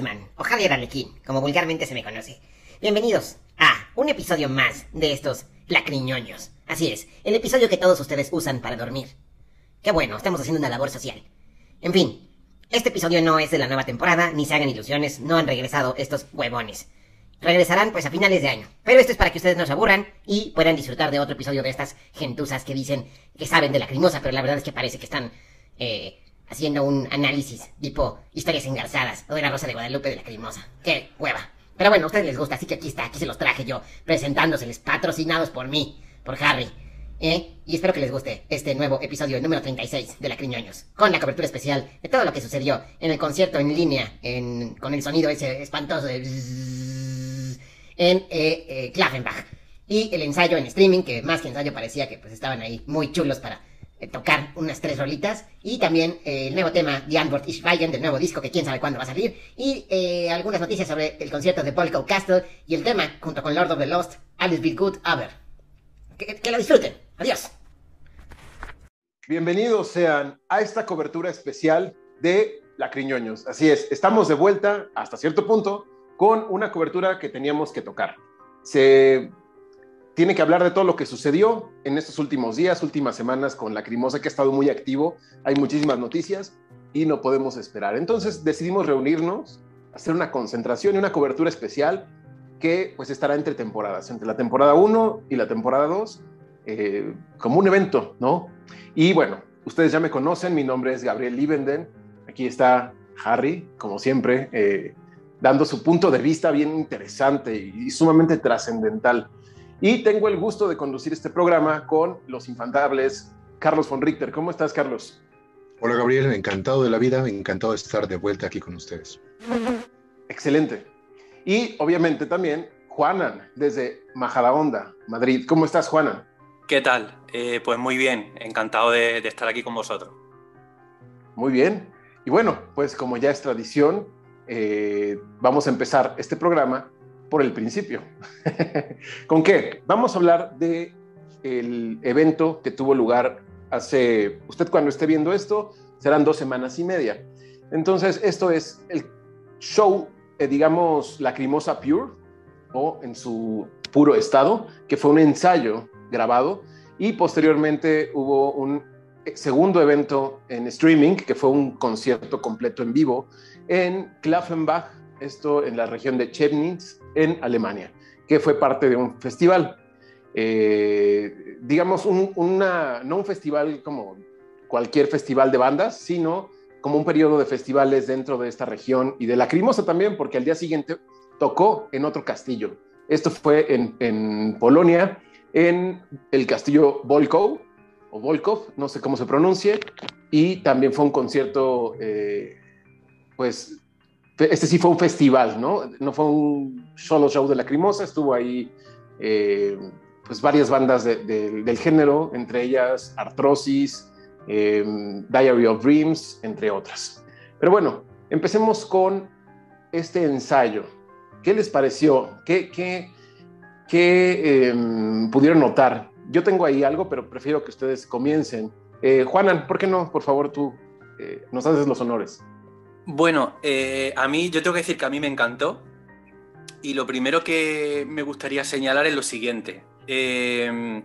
Scheisman, o Harry Arlequín, como vulgarmente se me conoce. Bienvenidos a un episodio más de estos lacriñoños. Así es, el episodio que todos ustedes usan para dormir. Qué bueno, estamos haciendo una labor social. En fin, este episodio no es de la nueva temporada, ni se hagan ilusiones, no han regresado estos huevones. Regresarán pues a finales de año. Pero esto es para que ustedes no se aburran y puedan disfrutar de otro episodio de estas gentuzas que dicen que saben de la crimosa, pero la verdad es que parece que están eh, haciendo un análisis tipo historias engarzadas o de la Rosa de Guadalupe de la crimosa. Qué hueva. Pero bueno, a ustedes les gusta, así que aquí está, aquí se los traje yo, presentándoseles, patrocinados por mí, por Harry. ¿eh? Y espero que les guste este nuevo episodio número 36 de La Criñoños, con la cobertura especial de todo lo que sucedió en el concierto en línea, en, con el sonido ese espantoso de en eh, eh, Klaffenbach. Y el ensayo en streaming, que más que ensayo parecía que pues estaban ahí muy chulos para tocar unas tres rolitas. Y también eh, el nuevo tema, The Antwort is Schweigen, del nuevo disco, que quién sabe cuándo va a salir. Y eh, algunas noticias sobre el concierto de Polko Castle y el tema, junto con Lord of the Lost, Alice Be Good Over. Que, que lo disfruten. Adiós. Bienvenidos sean a esta cobertura especial de Lacriñoños. Así es, estamos de vuelta hasta cierto punto con una cobertura que teníamos que tocar. Se tiene que hablar de todo lo que sucedió en estos últimos días, últimas semanas con Lacrimosa, que ha estado muy activo. Hay muchísimas noticias y no podemos esperar. Entonces decidimos reunirnos, hacer una concentración y una cobertura especial que pues estará entre temporadas, entre la temporada 1 y la temporada 2, eh, como un evento, ¿no? Y bueno, ustedes ya me conocen, mi nombre es Gabriel Liebenden, aquí está Harry, como siempre, eh, dando su punto de vista bien interesante y, y sumamente trascendental. Y tengo el gusto de conducir este programa con los infantables Carlos von Richter. ¿Cómo estás, Carlos? Hola Gabriel, encantado de la vida, encantado de estar de vuelta aquí con ustedes. Excelente. Y obviamente también Juanan, desde Majadahonda, Madrid. ¿Cómo estás, Juanan? ¿Qué tal? Eh, pues muy bien, encantado de, de estar aquí con vosotros. Muy bien. Y bueno, pues como ya es tradición, eh, vamos a empezar este programa por el principio. ¿Con qué? Vamos a hablar de el evento que tuvo lugar hace, usted cuando esté viendo esto, serán dos semanas y media. Entonces, esto es el show, eh, digamos, Lacrimosa Pure, o en su puro estado, que fue un ensayo grabado, y posteriormente hubo un segundo evento en streaming, que fue un concierto completo en vivo, en Klaffenbach, esto en la región de Chemnitz, en Alemania, que fue parte de un festival. Eh, digamos, un, una, no un festival como cualquier festival de bandas, sino como un periodo de festivales dentro de esta región y de Lacrimosa también, porque al día siguiente tocó en otro castillo. Esto fue en, en Polonia, en el castillo Volkow, o Volkov, no sé cómo se pronuncie, y también fue un concierto, eh, pues, este sí fue un festival, ¿no? No fue un solo show de Lacrimosa, estuvo ahí, eh, pues, varias bandas de, de, del género, entre ellas Arthrosis, eh, Diary of Dreams, entre otras. Pero bueno, empecemos con este ensayo. ¿Qué les pareció? ¿Qué, qué, eh, pudieron notar? Yo tengo ahí algo, pero prefiero que ustedes comiencen. Juanan, ¿por qué no? Por favor, tú nos haces los honores. Bueno, a mí, yo tengo que decir que a mí me encantó. Y lo primero que me gustaría señalar es lo siguiente. Eh,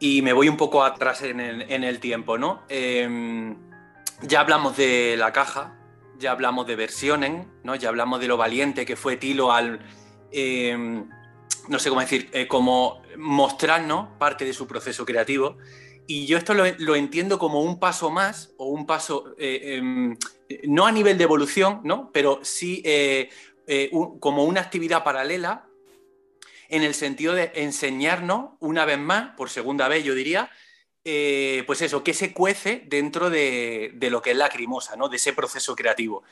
y me voy un poco atrás en el, tiempo, ¿no? Eh, ya hablamos de la caja, ya hablamos de versiones, ¿no? Ya hablamos de lo valiente que fue Tilo al. Eh, no sé cómo decir, eh, como mostrarnos parte de su proceso creativo. Y yo esto lo, lo entiendo como un paso más o un paso, eh, eh, no a nivel de evolución, ¿no? pero sí eh, como una actividad paralela en el sentido de enseñarnos una vez más, por segunda vez yo diría, eh, pues eso, qué se cuece dentro de, lo que es lacrimosa, ¿no? de ese proceso creativo.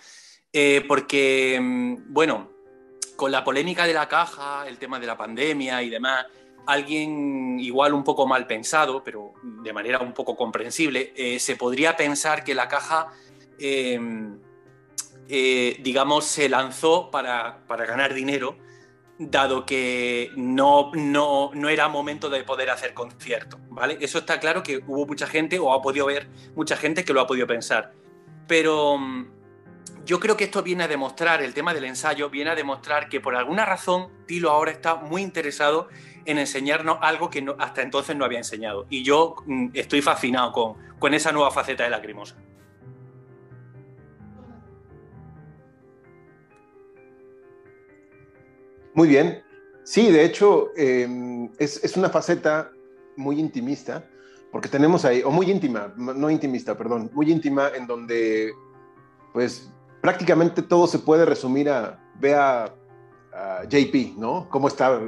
Eh, porque, mm, bueno, con la polémica de la caja, el tema de la pandemia y demás, alguien igual un poco mal pensado, pero de manera un poco comprensible, se podría pensar que la caja, eh, digamos, se lanzó para, para ganar dinero dado que no, no, no, era momento de poder hacer concierto, ¿vale? Eso está claro que hubo mucha gente, o ha podido ver mucha gente que lo ha podido pensar. Pero mm, yo creo que esto viene a demostrar, el tema del ensayo, viene a demostrar que por alguna razón Tilo ahora está muy interesado en enseñarnos algo que hasta entonces no había enseñado. Y yo mm, estoy fascinado con, con esa nueva faceta de Lacrimosa. Muy bien. Sí, de hecho, em, es, es, una faceta muy intimista, porque tenemos ahí, o muy íntima, no intimista, perdón, muy íntima, en donde, pues, prácticamente todo se puede resumir a, ve a, JP, ¿no? ¿Cómo está,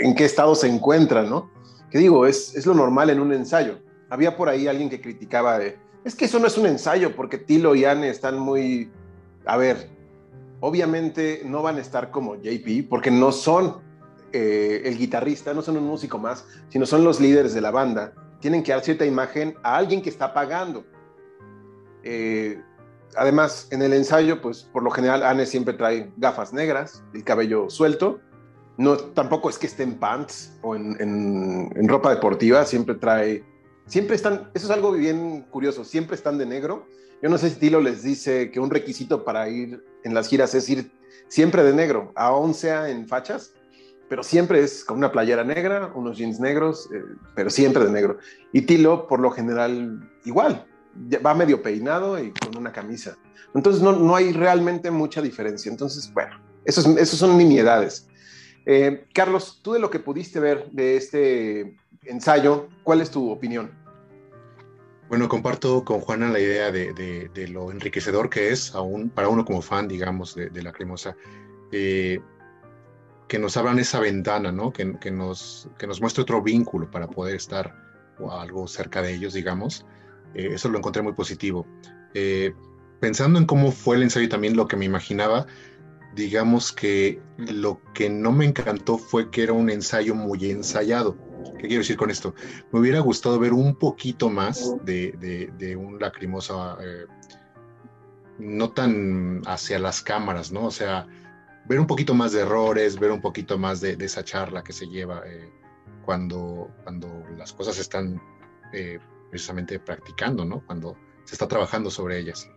en qué estado se encuentra, ¿no? Que digo, es, es lo normal en un ensayo. Había por ahí alguien que criticaba de, es que eso no es un ensayo, porque Tilo y Anne están muy, a ver, obviamente no van a estar como JP, porque no son eh, el guitarrista, no son un músico más, sino son los líderes de la banda. Tienen que dar cierta imagen a alguien que está pagando. Eh, además, en el ensayo, pues por lo general Anne siempre trae gafas negras, el cabello suelto. No, tampoco es que esté en pants o en, en ropa deportiva, siempre trae, siempre están, eso es algo bien curioso, siempre están de negro yo no sé si Tilo les dice que un requisito para ir en las giras es ir siempre de negro, aún sea en fachas, pero siempre es con una playera negra, unos jeans negros, eh, pero siempre de negro. Y Tilo, por lo general, igual, va medio peinado y con una camisa. Entonces no, no hay realmente mucha diferencia. Entonces, bueno, esos, esos son nimiedades. Eh, Carlos, tú de lo que pudiste ver de este ensayo, ¿cuál es tu opinión? Bueno, comparto con Juana la idea de, lo enriquecedor que es, aún para uno como fan, digamos, de, la cremosa, eh, que nos abran esa ventana, ¿no? Que, nos, que nos muestre otro vínculo para poder estar o algo cerca de ellos, digamos. Eh, eso lo encontré muy positivo. Eh, pensando en cómo fue el ensayo también lo que me imaginaba, digamos que lo que no me encantó fue que era un ensayo muy ensayado ¿Qué quiero decir con esto? Me hubiera gustado ver un poquito más de, un lacrimosa, eh, no tan hacia las cámaras, ¿no? O sea, ver un poquito más de errores, ver un poquito más de, esa charla que se lleva eh, cuando, cuando las cosas están eh, precisamente practicando, ¿no? Cuando se está trabajando sobre ellas.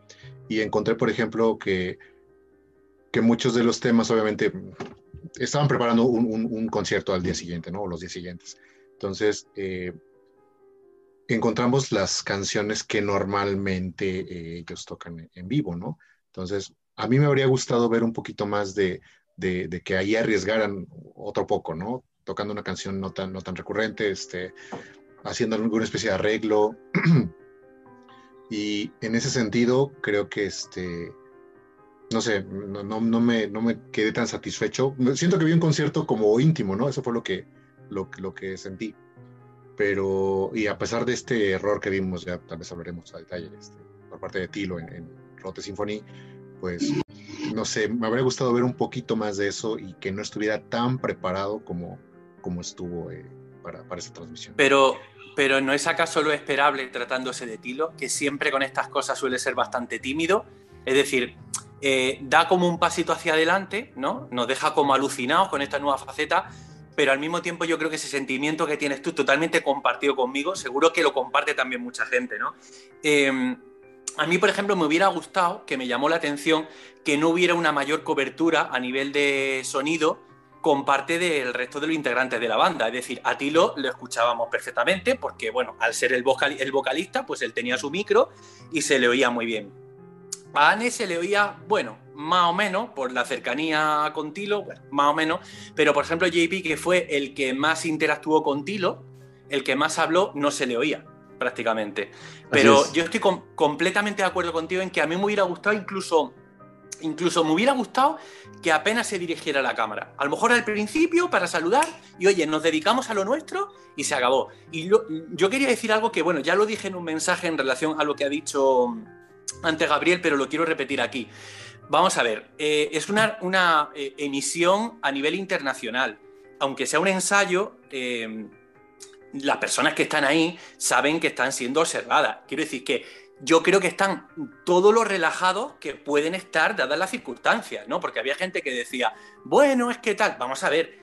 Y encontré, por ejemplo, que, que muchos de los temas, obviamente, estaban preparando un, un concierto al día siguiente, ¿no? O los días siguientes. Entonces, eh, encontramos las canciones que normalmente eh, ellos tocan en vivo, ¿no? Entonces, a mí me habría gustado ver un poquito más de, que ahí arriesgaran otro poco, ¿no? Tocando una canción no tan, no tan recurrente, este, haciendo alguna especie de arreglo. y en ese sentido, creo que este, no sé, no, no, me, no me quedé tan satisfecho. Siento que vi un concierto como íntimo, ¿no? Eso fue lo que, lo, lo que sentí. Pero, y a pesar de este error que vimos, ya tal vez hablaremos a detalle este, por parte de Tilo en, en Rote Symphony, pues no sé, me habría gustado ver un poquito más de eso y que no estuviera tan preparado como, como estuvo eh, para, para esta transmisión. Pero, pero ¿no es acaso lo esperable tratándose de Tilo, que siempre con estas cosas suele ser bastante tímido? Es decir, eh, da como un pasito hacia adelante, ¿no? Nos deja como alucinados con esta nueva faceta, pero al mismo tiempo yo creo que ese sentimiento que tienes tú totalmente compartido conmigo, seguro que lo comparte también mucha gente, ¿no? Em, a mí, por ejemplo, me hubiera gustado, que me llamó la atención, que no hubiera una mayor cobertura a nivel de sonido con parte del resto de los integrantes de la banda. Es decir, a Tilo lo escuchábamos perfectamente porque, bueno, al ser el, el vocalista, pues él tenía su micro y se le oía muy bien. A Anne se le oía, bueno, más o menos, por la cercanía con Tilo, más o menos, pero por ejemplo JP, que fue el que más interactuó con Tilo, el que más habló, no se le oía prácticamente. Pero yo estoy completamente de acuerdo contigo en que a mí me hubiera gustado incluso, incluso me hubiera gustado que apenas se dirigiera a la cámara. A lo mejor al principio para saludar y oye, nos dedicamos a lo nuestro y se acabó. Y yo quería decir algo que, bueno, ya lo dije en un mensaje en relación a lo que ha dicho antes Gabriel, pero lo quiero repetir aquí. Vamos a ver, eh, es una, eh, emisión a nivel internacional. Aunque sea un ensayo, eh, las personas que están ahí saben que están siendo observadas. Quiero decir que yo creo que están todos los relajados que pueden estar dadas las circunstancias, ¿no? Porque había gente que decía, bueno, es que tal, vamos a ver,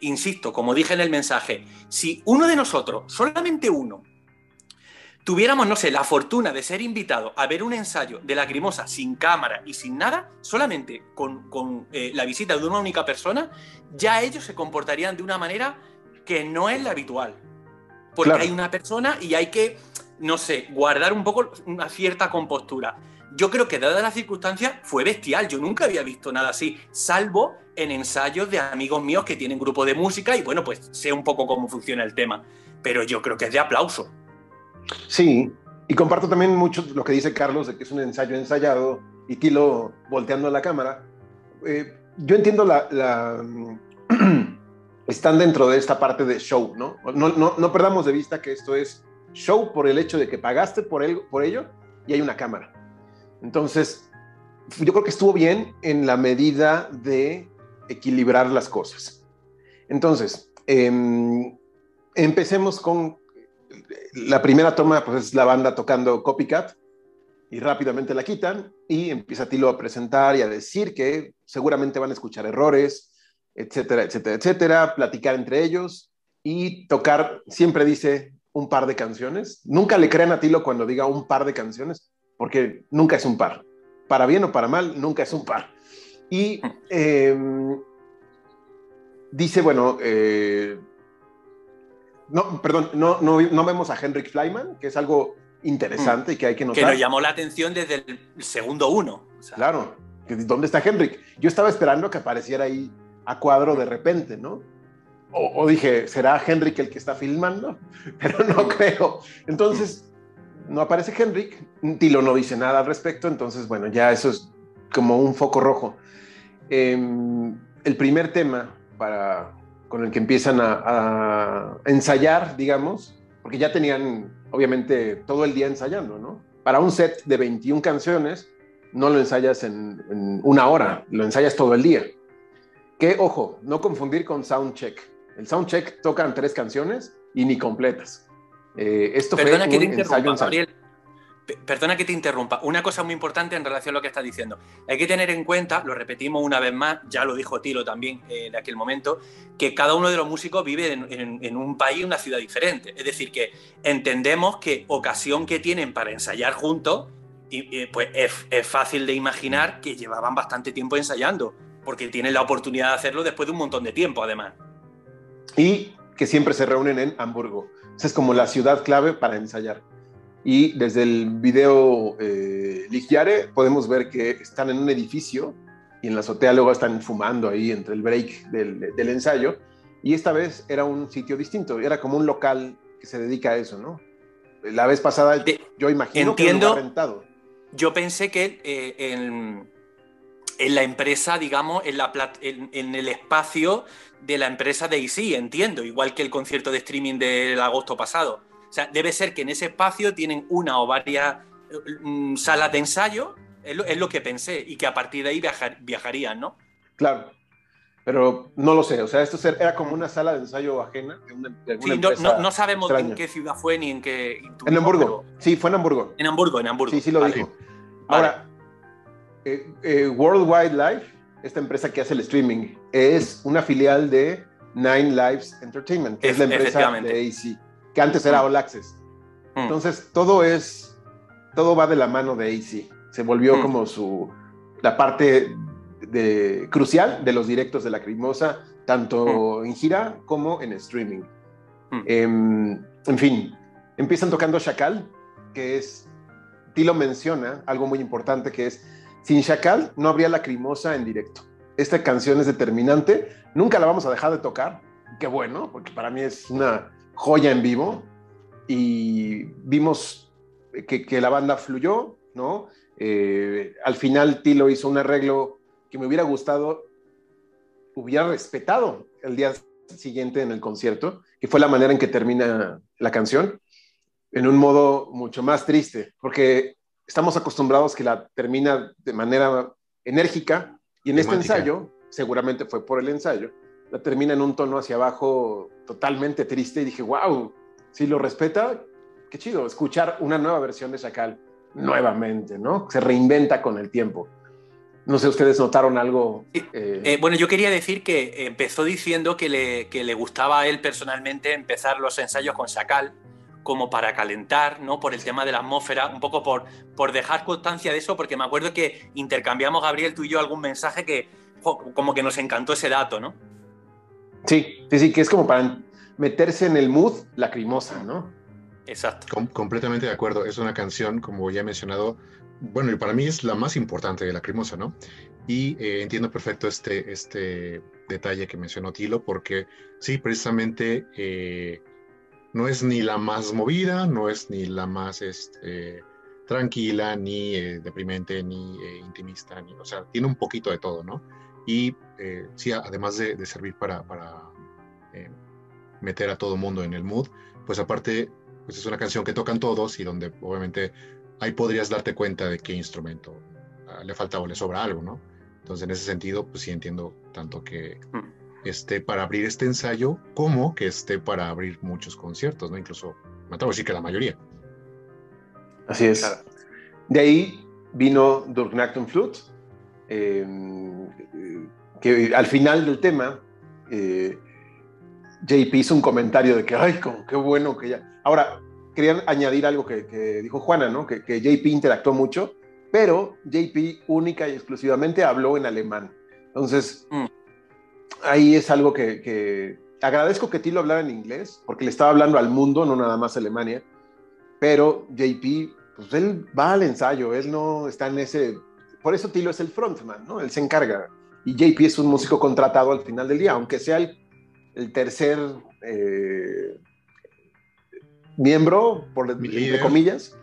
insisto, como dije en el mensaje, si uno de nosotros, solamente uno, tuviéramos, no sé, la fortuna de ser invitado a ver un ensayo de Lacrimosa sin cámara y sin nada, solamente con, eh, la visita de una única persona, ya ellos se comportarían de una manera que no es la habitual. Porque hay una persona y hay que no sé, guardar un poco una cierta compostura. Yo creo que dada las circunstancias fue bestial. Yo nunca había visto nada así, salvo en ensayos de amigos míos que tienen grupo de música y bueno, pues sé un poco cómo funciona el tema. Pero yo creo que es de aplauso. Sí, y comparto también mucho lo que dice Carlos de que es un ensayo ensayado y Tilo volteando a la cámara. Eh, yo entiendo la, están dentro de esta parte de show, ¿no? No, ¿no? no perdamos de vista que esto es show por el hecho de que pagaste por, él, por ello y hay una cámara. Entonces, yo creo que estuvo bien en la medida de equilibrar las cosas. Entonces, em, empecemos con la primera toma, pues es la banda tocando Copycat y rápidamente la quitan y empieza Tilo a presentar y a decir que seguramente van a escuchar errores, etcétera, etcétera, etcétera, platicar entre ellos y tocar, siempre dice, un par de canciones. Nunca le crean a Tilo cuando diga un par de canciones, porque nunca es un par. Para bien o para mal, nunca es un par. Y em, dice, bueno, eh, no, perdón, no, no, vemos a Henrik Flyman, que es algo interesante y que hay que notar. Que nos llamó la atención desde el segundo uno. Claro, ¿dónde está Henrik? Yo estaba esperando que apareciera ahí a cuadro de repente, ¿no? o, dije, ¿será Henrik el que está filmando? Pero no creo. Entonces, no aparece Henrik, Tilo no dice nada al respecto, entonces, bueno, ya eso es como un foco rojo. Em, el primer tema para, con el que empiezan a, ensayar, digamos, porque ya tenían, obviamente, todo el día ensayando, ¿no? Para un set de 21 canciones, no lo ensayas en, en una hora, lo ensayas todo el día. Que, ojo, no confundir con soundcheck el soundcheck tocan tres canciones y ni completas. Eh, esto perdona fue que un te ensayo, Gabriel. Perdona que te interrumpa. Una cosa muy importante en relación a lo que estás diciendo. Hay que tener en cuenta, lo repetimos una vez más, ya lo dijo Tilo también en eh, aquel momento, que cada uno de los músicos vive en, un país, una ciudad diferente. Es decir, que entendemos que ocasión que tienen para ensayar juntos, y, pues es, es fácil de imaginar que llevaban bastante tiempo ensayando, porque tienen la oportunidad de hacerlo después de un montón de tiempo, además y que siempre se reúnen en Hamburgo. Esa es como la ciudad clave para ensayar. Y desde el video eh, Ligiare podemos ver que están en un edificio y en la azotea luego están fumando ahí entre el break del, del ensayo. Y esta vez era un sitio distinto, era como un local que se dedica a eso, ¿no? La vez pasada yo imagino entiendo, que rentado. Yo pensé que eh, en, en, la empresa, digamos, en, la, en, en el espacio de la empresa de IC, entiendo, igual que el concierto de streaming del agosto pasado. O sea, debe ser que en ese espacio tienen una o varias mm, salas de ensayo, es lo, que pensé, y que a partir de ahí viajarían, ¿no? Claro, pero no lo sé, o sea, esto era como una sala de ensayo ajena de, sí, no, sabemos en qué ciudad fue ni en qué... En Hamburgo, sí, fue en Hamburgo. En Hamburgo, en Hamburgo. Sí, sí lo dijo. Ahora, eh, eh, World Wildlife esta empresa que hace el streaming, es una filial de Nine Lives Entertainment, que es, la empresa de AC, que antes era mm. All Access. Mm. Entonces, todo es, todo va de la mano de AC. Se volvió mm. como su, la parte de, crucial de los directos de la Crimosa, tanto en gira como en streaming. Em, en fin, empiezan tocando Chacal, que es, Tilo menciona algo muy importante que es sin Chacal no habría lacrimosa en directo. Esta canción es determinante, nunca la vamos a dejar de tocar, qué bueno, porque para mí es una joya en vivo y vimos que, la banda fluyó, ¿no? Eh, al final Tilo hizo un arreglo que me hubiera gustado, hubiera respetado el día siguiente en el concierto, que fue la manera en que termina la canción, en un modo mucho más triste, porque estamos acostumbrados que la termina de manera enérgica y en este ensayo, seguramente fue por el ensayo, la termina en un tono hacia abajo totalmente triste y dije, wow, si lo respeta, qué chido, escuchar una nueva versión de Chacal. nuevamente, ¿no? Se reinventa con el tiempo. No sé, ¿ustedes notaron algo? Eh, eh, bueno, yo quería decir que empezó diciendo que le, que le, gustaba a él personalmente empezar los ensayos con Sacal, como para calentar, ¿no? Por el tema de la atmósfera, un poco por, por dejar constancia de eso, porque me acuerdo que intercambiamos, Gabriel, tú y yo, algún mensaje que como que nos encantó ese dato, ¿no? Sí, sí, sí, que es como para meterse en el mood lacrimosa, ¿no? Exacto. completamente de acuerdo. Es una canción, como ya he mencionado, bueno, y para mí es la más importante de Lacrimosa, ¿no? Y eh, entiendo perfecto este, este detalle que mencionó Tilo, porque sí, precisamente eh, no es ni la más movida, no es ni la más este, tranquila, ni eh, deprimente, ni intimista, ni, o sea, tiene un poquito de todo, ¿no? Y sí, además de, de servir para, para meter a todo mundo en el mood, pues aparte pues es una canción que tocan todos y donde obviamente ahí podrías darte cuenta de qué instrumento ah, le falta o le sobra algo, ¿no? Entonces, en ese sentido, pues sí entiendo tanto que mm. esté para abrir este ensayo como que esté para abrir muchos conciertos, ¿no? Incluso, me atrevo a decir que la mayoría. Así es. De ahí vino Durknachten Flute, em, que al final del tema, eh, JP hizo un comentario de que, ay, qué bueno que ya. Ahora, quería añadir algo que, dijo Juana, ¿no? Que, JP interactuó mucho, pero JP única y exclusivamente habló en alemán. Entonces, mm. ahí es algo que, agradezco que Tilo hablara en inglés, porque le estaba hablando al mundo, no nada más a Alemania, pero JP, pues él va al ensayo, él no está en ese... Por eso Tilo es el frontman, ¿no? Él se encarga. Y JP es un músico contratado al final del día, aunque sea el el tercer eh, miembro, por entre comillas.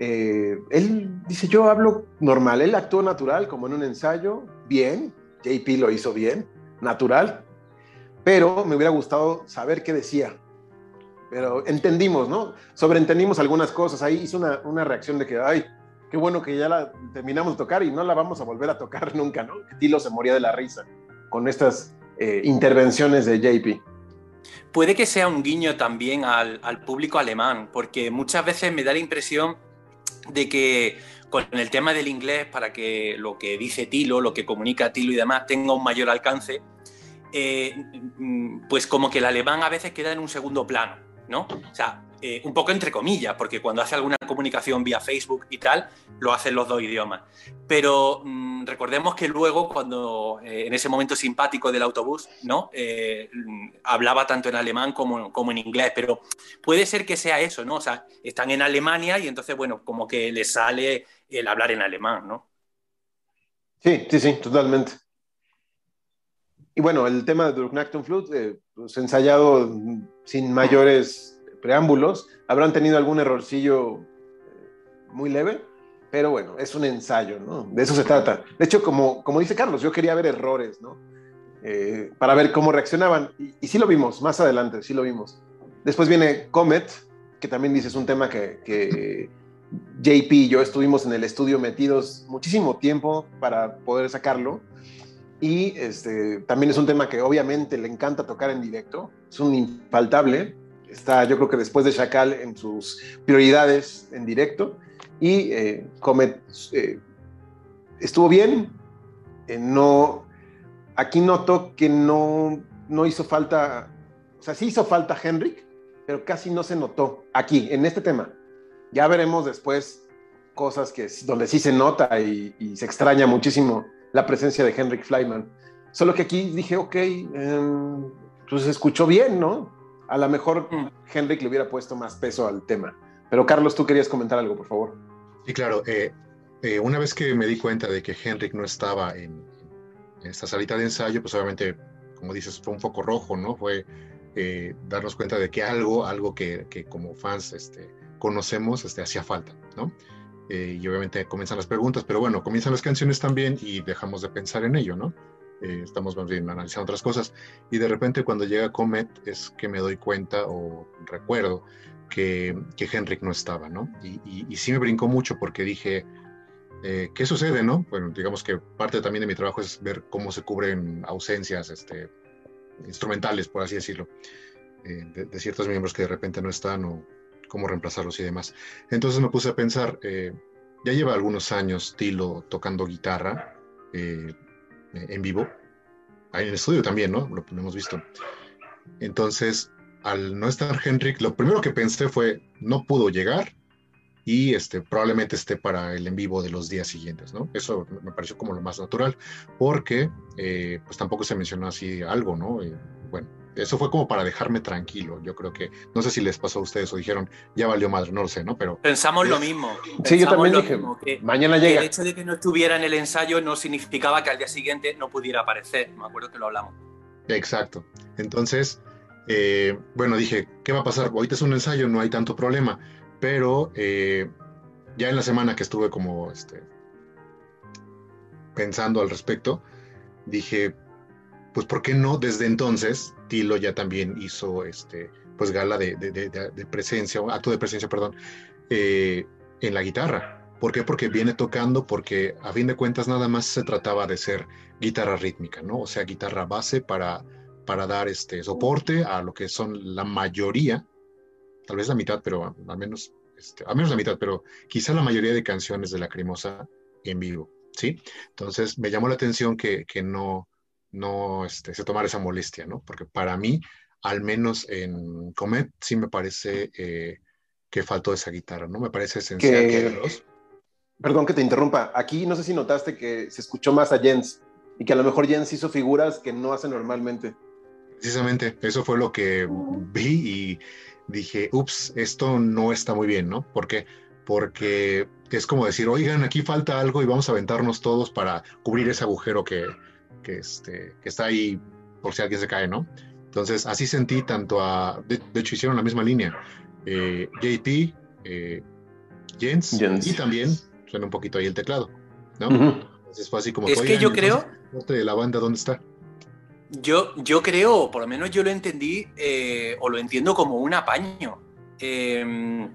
Eh, él dice, yo hablo normal, él actuó natural, como en un ensayo, bien, JP lo hizo bien, natural, pero me hubiera gustado saber qué decía. Pero entendimos, ¿no? Sobreentendimos algunas cosas. Ahí hizo una, una reacción de que, ay, qué bueno que ya la terminamos de tocar y no la vamos a volver a tocar nunca, ¿no? Tilo se moría de la risa con estas eh, intervenciones de JP. Puede que sea un guiño también al, público alemán, porque muchas veces me da la impresión de que con el tema del inglés, para que lo que dice Tilo, lo que comunica Tilo y demás tenga un mayor alcance, eh, mm, pues como que el alemán a veces queda en un segundo plano, ¿no? O sea, eh, un poco entre comillas, porque cuando hace alguna comunicación vía Facebook y tal, lo hacen los dos idiomas. Pero mm, recordemos que luego, cuando eh, en ese momento simpático del autobús, ¿no? Eh, hablaba tanto en alemán como, como, en inglés, pero puede ser que sea eso, ¿no? O sea, están en Alemania y entonces, bueno, como que les sale el hablar en alemán, ¿no? Sí, sí, sí, totalmente. Y bueno, el tema de Durknachten Flute, pues ensayado sin mayores preámbulos. Habrán tenido algún errorcillo eh, muy leve, pero bueno, es un ensayo, ¿no? De eso se trata. De hecho, como, como dice Carlos, yo quería ver errores, ¿no? Eh, para ver cómo reaccionaban. Y, sí lo vimos, más adelante, sí lo vimos. Después viene Comet, que también dice es un tema que, JP y yo estuvimos en el estudio metidos muchísimo tiempo para poder sacarlo. Y este, también es un tema que obviamente le encanta tocar en directo, es un infaltable está yo creo que después de Chacal en sus prioridades en directo. Y eh, Comet eh, estuvo bien. Eh, no, aquí noto que no, no hizo falta, o sea, sí hizo falta Henrik, pero casi no se notó aquí, en este tema. Ya veremos después cosas que, donde sí se nota y, y se extraña muchísimo la presencia de Henrik Flyman. Solo que aquí dije, ok, em, pues escuchó bien, ¿no? A lo mejor mm. Henrik le hubiera puesto más peso al tema. Pero Carlos, tú querías comentar algo, por favor. Sí, claro. Eh, eh, una vez que me di cuenta de que Henrik no estaba en, esta salita de ensayo, pues obviamente, como dices, fue un foco rojo, ¿no? Fue eh, darnos cuenta de que algo, algo que, como fans este, conocemos, este, hacía falta, ¿no? y obviamente comienzan las preguntas, pero bueno, comienzan las canciones también y dejamos de pensar en ello, ¿no? Eh, estamos más bien analizando otras cosas, y de repente cuando llega Comet es que me doy cuenta o recuerdo que, que Henrik no estaba, ¿no? Y, y, sí me brincó mucho porque dije, eh, ¿qué sucede, no? Bueno, digamos que parte también de mi trabajo es ver cómo se cubren ausencias este, instrumentales, por así decirlo, eh, de, ciertos miembros que de repente no están o cómo reemplazarlos y demás. Entonces me puse a pensar, eh, ya lleva algunos años Tilo tocando guitarra eh, en vivo, en el estudio también, ¿no? Lo hemos visto. Entonces, al no estar Henrik, lo primero que pensé fue, no pudo llegar y este, probablemente esté para el en vivo de los días siguientes, ¿no? Eso me pareció como lo más natural, porque eh, pues tampoco se mencionó así algo, ¿no? bueno, eso fue como para dejarme tranquilo. Yo creo que, no sé si les pasó a ustedes o dijeron, ya valió madre, no lo sé, ¿no? Pero. Pensamos lo mismo. Sí, yo también dije, que, mañana llega. el hecho de que no estuviera en el ensayo no significaba que al día siguiente no pudiera aparecer. Me acuerdo que lo hablamos. Exacto. Entonces, eh, bueno, dije, ¿qué va a pasar? Ahorita es un ensayo, no hay tanto problema. Pero eh, ya en la semana que estuve como este, pensando al respecto, dije, pues ¿por qué no desde entonces Tilo ya también hizo este, pues gala de, presencia, acto de presencia, perdón, eh, en la guitarra? ¿Por qué? Porque viene tocando, porque a fin de cuentas nada más se trataba de ser guitarra rítmica, ¿no? O sea, guitarra base para, para dar este soporte a lo que son la mayoría, tal vez la mitad, pero al menos, este, al menos la mitad, pero quizá la mayoría de canciones de la Lacrimosa en vivo, ¿sí? Entonces me llamó la atención que, que no, no este, se tomara esa molestia, ¿no? Porque para mí, al menos en Comet, sí me parece eh, que faltó esa guitarra, ¿no? Me parece esencial que, Perdón que te interrumpa. Aquí no sé si notaste que se escuchó más a Jens y que a lo mejor Jens hizo figuras que no hace normalmente. Precisamente, eso fue lo que vi y dije, ups, esto no está muy bien, ¿no? ¿Por qué? Porque es como decir, oigan, aquí falta algo y vamos a aventarnos todos para cubrir ese agujero que, que, este, que está ahí por si alguien se cae, ¿no? Entonces, así sentí tanto a, de, hecho hicieron la misma línea, eh, JP, eh, Jens, y también suena un poquito ahí el teclado, ¿no? Entonces fue así como... Es que yo creo... De la banda, ¿dónde está? Yo, yo creo, por lo menos yo lo entendí, eh, o lo entiendo como un apaño. Em,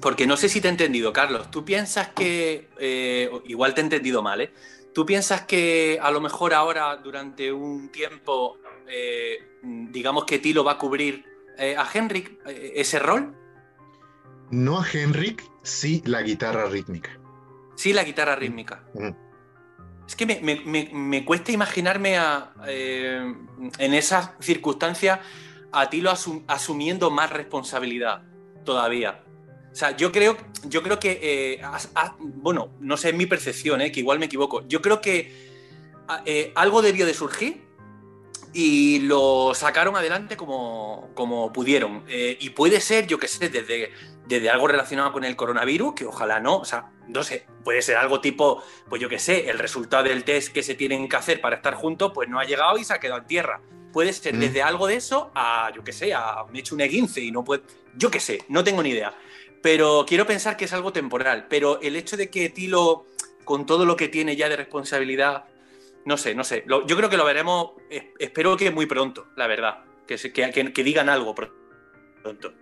porque no sé si te he entendido, Carlos. Tú piensas que, eh, igual te he entendido mal, ¿eh? ¿Tú piensas que a lo mejor ahora, durante un tiempo, eh, digamos que Tilo va a cubrir eh, a Henrik eh, ese rol? No a Henrik, sí la guitarra rítmica. Sí, la guitarra rítmica. Es que me, cuesta imaginarme a, en esas circunstancias a Tilo asumiendo más responsabilidad todavía. O sea, yo creo, yo creo que, eh, bueno, no sé, es mi percepción, eh, que igual me equivoco. Yo creo que eh, algo debió de surgir y lo sacaron adelante como, como pudieron. y puede ser, yo qué sé, desde, desde algo relacionado con el coronavirus, que ojalá no, o sea, no sé, puede ser algo tipo, pues yo qué sé, el resultado del test que se tienen que hacer para estar juntos, pues no ha llegado y se ha quedado en tierra. Puede ser desde algo de eso a, yo qué sé, a me he hecho un e y no puede, yo qué sé, no tengo ni idea pero quiero pensar que es algo temporal. Pero el hecho de que Tilo, con todo lo que tiene ya de responsabilidad, no sé, no sé. yo creo que lo veremos, espero que muy pronto, la verdad. Que, que, que digan algo pronto.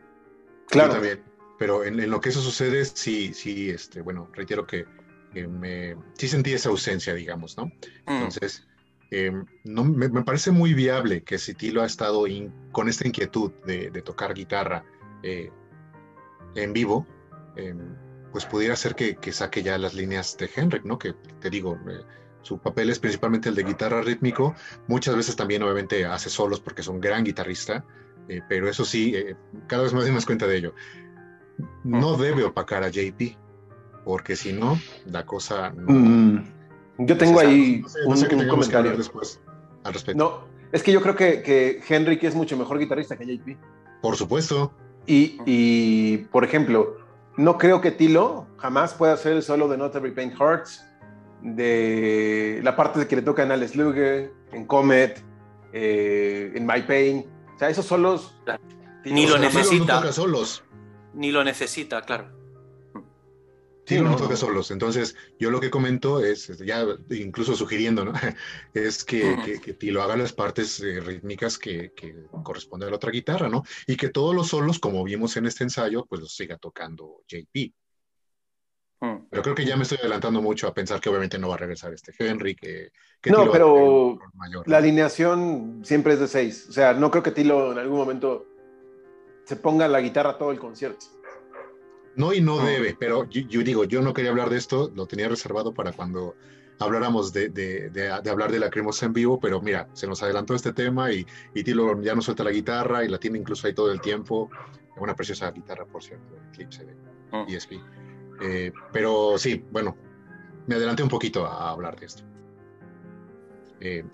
Claro. también. Pero en, lo que eso sucede, sí, sí, este, bueno, reitero que, me, sí sentí esa ausencia, digamos, ¿no? Mm. Entonces, em, no, me, parece muy viable que si Tilo ha estado con esta inquietud de, tocar guitarra, eh, en vivo, em, pues pudiera ser que, saque ya las líneas de Henrik, ¿no? Que te digo, eh, su papel es principalmente el de guitarra rítmico, muchas veces también obviamente hace solos porque es un gran guitarrista, eh, pero eso sí, eh, cada vez más cuenta de ello. No debe opacar a JP, porque si no, la cosa no... Mm, yo tengo ahí un, comentario después al respecto. No, es que yo creo que, que Henrik es mucho mejor guitarrista que JP. Por supuesto. Y, por ejemplo, no creo que Tilo jamás pueda hacer el solo de Not Every Pain Hurts, de la parte de que le toca en Alice Luger, en Comet, eh, en My Pain. O sea, esos solos. Ni lo necesita. solos. Ni lo necesita, claro. Sí, no, toca solos. Entonces, yo lo que comento es, ya incluso sugiriendo, ¿no? es que, que, Tilo haga las partes eh, rítmicas que, que corresponden a la otra guitarra, ¿no? Y que todos los solos, como vimos en este ensayo, pues los siga tocando JP. Pero creo que ya me estoy adelantando mucho a pensar que obviamente no va a regresar este Henry, que, no, pero la alineación siempre es de seis. O sea, no creo que Tilo en algún momento se ponga la guitarra todo el concierto. No y no debe, pero yo, digo, yo no quería hablar de esto, lo tenía reservado para cuando habláramos de, de, de, hablar de la cremosa en vivo, pero mira, se nos adelantó este tema y, y Tilo ya no suelta la guitarra y la tiene incluso ahí todo el tiempo. Una preciosa guitarra, por cierto, Eclipse de mm. ESP. Eh, pero sí, bueno, me adelanté un poquito a, hablar de esto. Eh,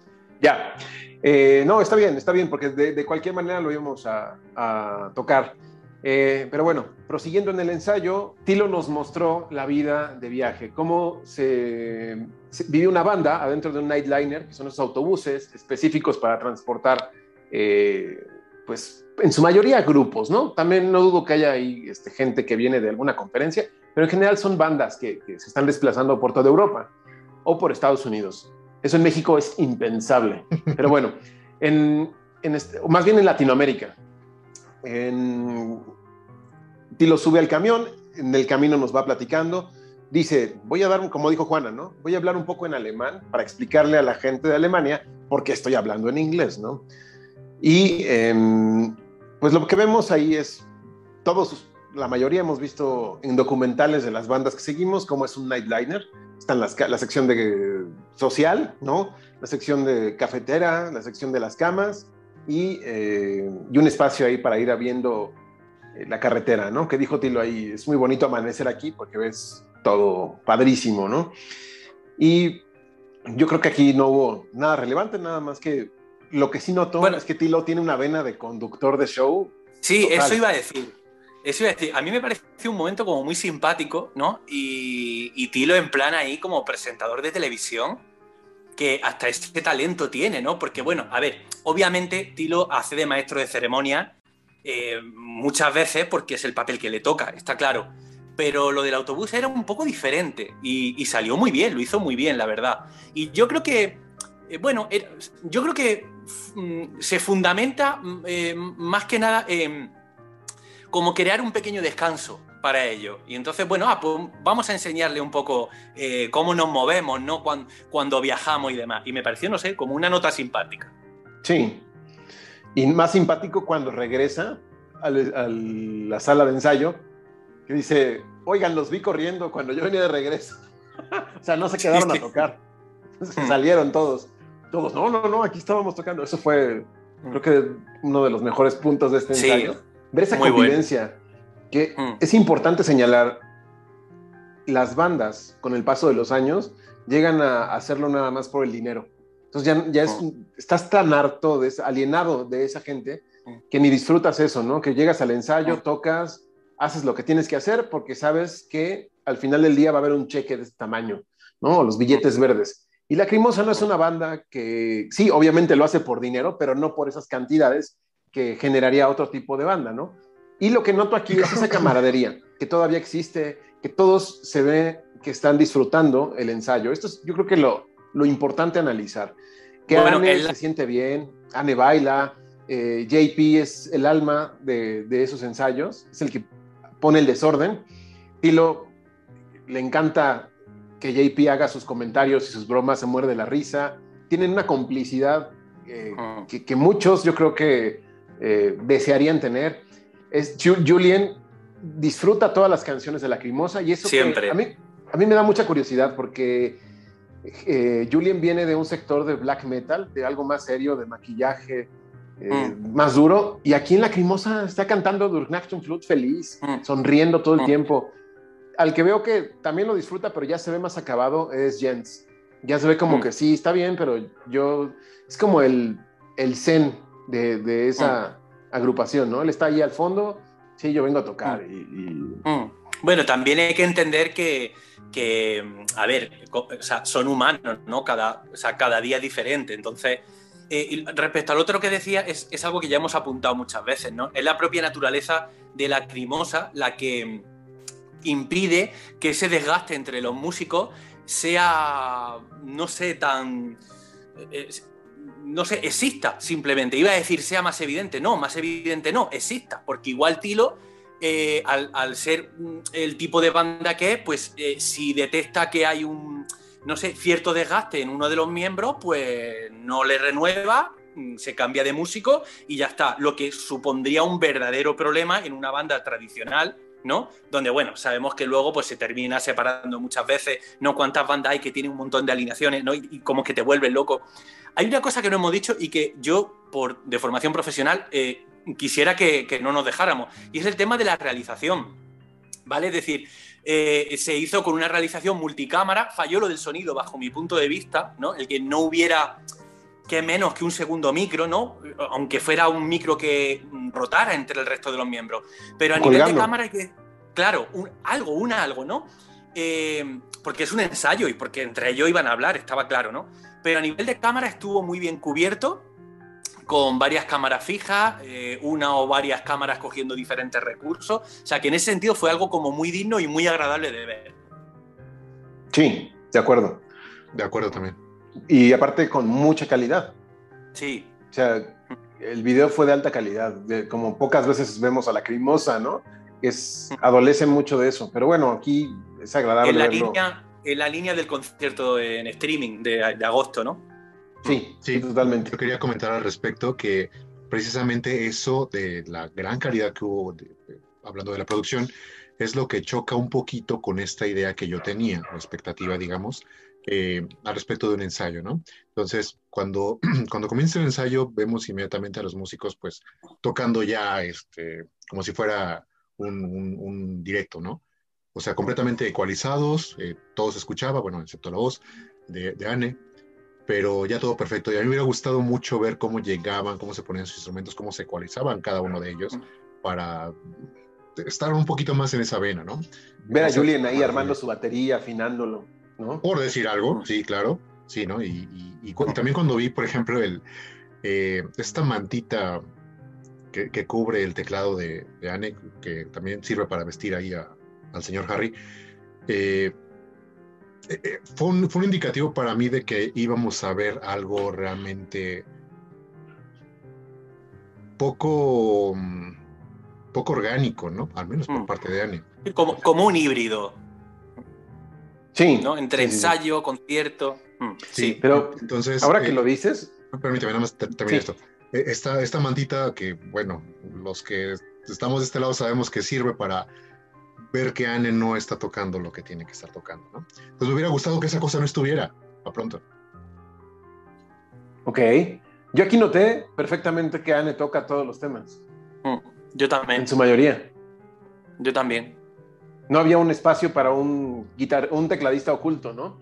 ya, eh, no, está bien, está bien, porque de, cualquier manera lo íbamos a, a tocar. Eh, pero bueno, prosiguiendo en el ensayo, Tilo nos mostró la vida de viaje, cómo se, vive una banda adentro de un nightliner, que son esos autobuses específicos para transportar, eh, pues en su mayoría grupos, ¿no? También no dudo que haya ahí este, gente que viene de alguna conferencia, pero en general son bandas que, se están desplazando por toda Europa o por Estados Unidos. Eso en México es impensable, pero bueno, en, en este, más bien en Latinoamérica en... Tilo sube al camión, en el camino nos va platicando. Dice, voy a dar, como dijo Juana, ¿no? Voy a hablar un poco en alemán para explicarle a la gente de Alemania por qué estoy hablando en inglés, ¿no? Y em, pues lo que vemos ahí es, todos, la mayoría hemos visto en documentales de las bandas que seguimos, cómo es un nightliner. Están las, la sección de social, ¿no? La sección de cafetera, la sección de las camas, eh, y, un espacio ahí para ir viendo eh, la carretera, ¿no? Que dijo Tilo ahí, es muy bonito amanecer aquí porque ves todo padrísimo, ¿no? Y yo creo que aquí no hubo nada relevante, nada más que lo que sí notó bueno, es que Tilo tiene una vena de conductor de show. Sí, eso iba a decir. Eso iba a decir. A mí me pareció un momento como muy simpático, ¿no? Y, y Tilo en plan ahí como presentador de televisión que hasta este talento tiene, ¿no? Porque, bueno, a ver, obviamente Tilo hace de maestro de ceremonia eh, muchas veces porque es el papel que le toca, está claro. Pero lo del autobús era un poco diferente y, salió muy bien, lo hizo muy bien, la verdad. Y yo creo que, eh, bueno, yo creo que mm, se fundamenta mm, eh, más que nada como crear un pequeño descanso para ello. Y entonces, bueno, ah, pues vamos a enseñarle un poco cómo nos movemos, ¿no? Cuando, viajamos y demás. Y me pareció, no sé, como una nota simpática. Sí. Y más simpático cuando regresa a la sala de ensayo, que dice, oigan, los vi corriendo cuando yo venía de regreso. o sea, no se quedaron a tocar. Se salieron todos. Todos, no, no, no, aquí estábamos tocando. Eso fue, creo que uno de los mejores puntos de este ensayo. Ver esa convivencia que mm. es importante señalar, las bandas con el paso de los años llegan a hacerlo nada más por el dinero. Entonces ya, ya es, mm. estás tan harto, de, alienado de esa gente, mm. que ni disfrutas eso, ¿no? Que llegas al ensayo, tocas, haces lo que tienes que hacer porque sabes que al final del día va a haber un cheque de este tamaño, ¿no? Los billetes verdes. Y la Crimosa no es una banda que, sí, obviamente lo hace por dinero, pero no por esas cantidades que generaría otro tipo de banda, ¿no? Y lo que noto aquí es esa camaradería que todavía existe, que todos se ve que están disfrutando el ensayo. Esto es, yo creo que lo, lo importante analizar. Que Anne se siente bien, Anne baila, eh, JP es el alma de, de, esos ensayos, es el que pone el desorden. Tilo le encanta que JP haga sus comentarios y sus bromas, se muerde la risa. Tienen una complicidad eh, que, que, muchos yo creo que eh, desearían tener es Julian disfruta todas las canciones de Lacrimosa y eso Siempre. a, mí, a mí me da mucha curiosidad porque eh, Julian viene de un sector de black metal, de algo más serio, de maquillaje eh, mm. más duro, y aquí en Lacrimosa está cantando Durknachten Flute feliz, mm. sonriendo todo el mm. tiempo. Al que veo que también lo disfruta, pero ya se ve más acabado, es Jens. Ya se ve como que sí, está bien, pero yo. Es como el, el zen de, de esa agrupación, ¿no? Él está ahí al fondo, sí, yo vengo a tocar. Y. Bueno, también hay que entender que, a ver, son humanos, ¿no? Cada, o sea, cada día diferente. Entonces, eh, respecto al otro que decía, es, es, algo que ya hemos apuntado muchas veces, ¿no? Es la propia naturaleza de la crimosa la que impide que ese desgaste entre los músicos sea, no sé, tan... Eh, no sé, exista simplemente. Iba a decir sea más evidente, no, más evidente no, exista, porque igual Tilo, eh, al, ser mm, el tipo de banda que es, pues eh, si detecta que hay un, no sé, cierto desgaste en uno de los miembros, pues no le renueva, mm, se cambia de músico y ya está. Lo que supondría un verdadero problema en una banda tradicional, ¿no? Donde, bueno, sabemos que luego pues se termina separando muchas veces, ¿no? Cuántas bandas hay que tienen un montón de alineaciones, ¿no? Y, como que te vuelven loco. Hay una cosa que no hemos dicho y que yo, por de formación profesional, eh, quisiera que, que, no nos dejáramos, y es el tema de la realización, ¿vale? Es decir, eh, se hizo con una realización multicámara, falló lo del sonido bajo mi punto de vista, ¿no? El que no hubiera que menos que un segundo micro, ¿no? Aunque fuera un micro que rotara entre el resto de los miembros. Pero a nivel de cámara hay que. Claro, algo, un algo, ¿no? Eh, porque es un ensayo y porque entre ellos iban a hablar, estaba claro, ¿no? Pero a nivel de cámara estuvo muy bien cubierto, con varias cámaras fijas, eh, una o varias cámaras cogiendo diferentes recursos. O sea que en ese sentido fue algo como muy digno y muy agradable de ver. Sí, de acuerdo. De acuerdo también. Y aparte con mucha calidad. Sí. O sea, el video fue de alta calidad, como pocas veces vemos a la crimosa, ¿no? Es, adolece mucho de eso, pero bueno, aquí es agradable. En la, Línea, en la línea del concierto en streaming de, agosto, ¿no? Sí, sí, totalmente. Yo quería comentar al respecto que precisamente eso de la gran calidad que hubo, hablando de la producción, es lo que choca un poquito con esta idea que yo tenía, o expectativa, digamos, eh, al respecto de un ensayo, ¿no? Entonces, cuando, cuando comienza el ensayo, vemos inmediatamente a los músicos, pues, tocando ya, este, como si fuera un, directo, ¿no? O sea, completamente ecualizados, eh, todo se escuchaba, bueno, excepto la voz de, de Anne, pero ya todo perfecto. Y a mí me hubiera gustado mucho ver cómo llegaban, cómo se ponían sus instrumentos, cómo se ecualizaban cada uno de ellos para estar un poquito más en esa vena, ¿no? Ver a Julian ahí armando su batería, afinándolo. Por decir algo, sí, claro, sí, ¿no? Y, también cuando vi, por ejemplo, el, eh, esta mantita que, cubre el teclado de, de, Anne, que también sirve para vestir ahí al señor Harry, eh, eh, fue, un, fue, un, indicativo para mí de que íbamos a ver algo realmente poco, poco orgánico, ¿no? Al menos por mm. parte de Anne. Como, como un híbrido. Sí. ¿no? Entre ensayo, concierto. Mm, sí, pero entonces. Ahora que eh, lo dices. Permíteme, nada más terminar esto. E, esta, esta mantita que, bueno, los que estamos de este lado sabemos que sirve para ver que Anne no está tocando lo que tiene que estar tocando, ¿no? Entonces me hubiera gustado que esa cosa no estuviera a pronto. Ok. Yo aquí noté perfectamente que Anne toca todos los temas. Mm, yo también. En su mayoría. Yo también no había un espacio para un, guitar un tecladista oculto, ¿no?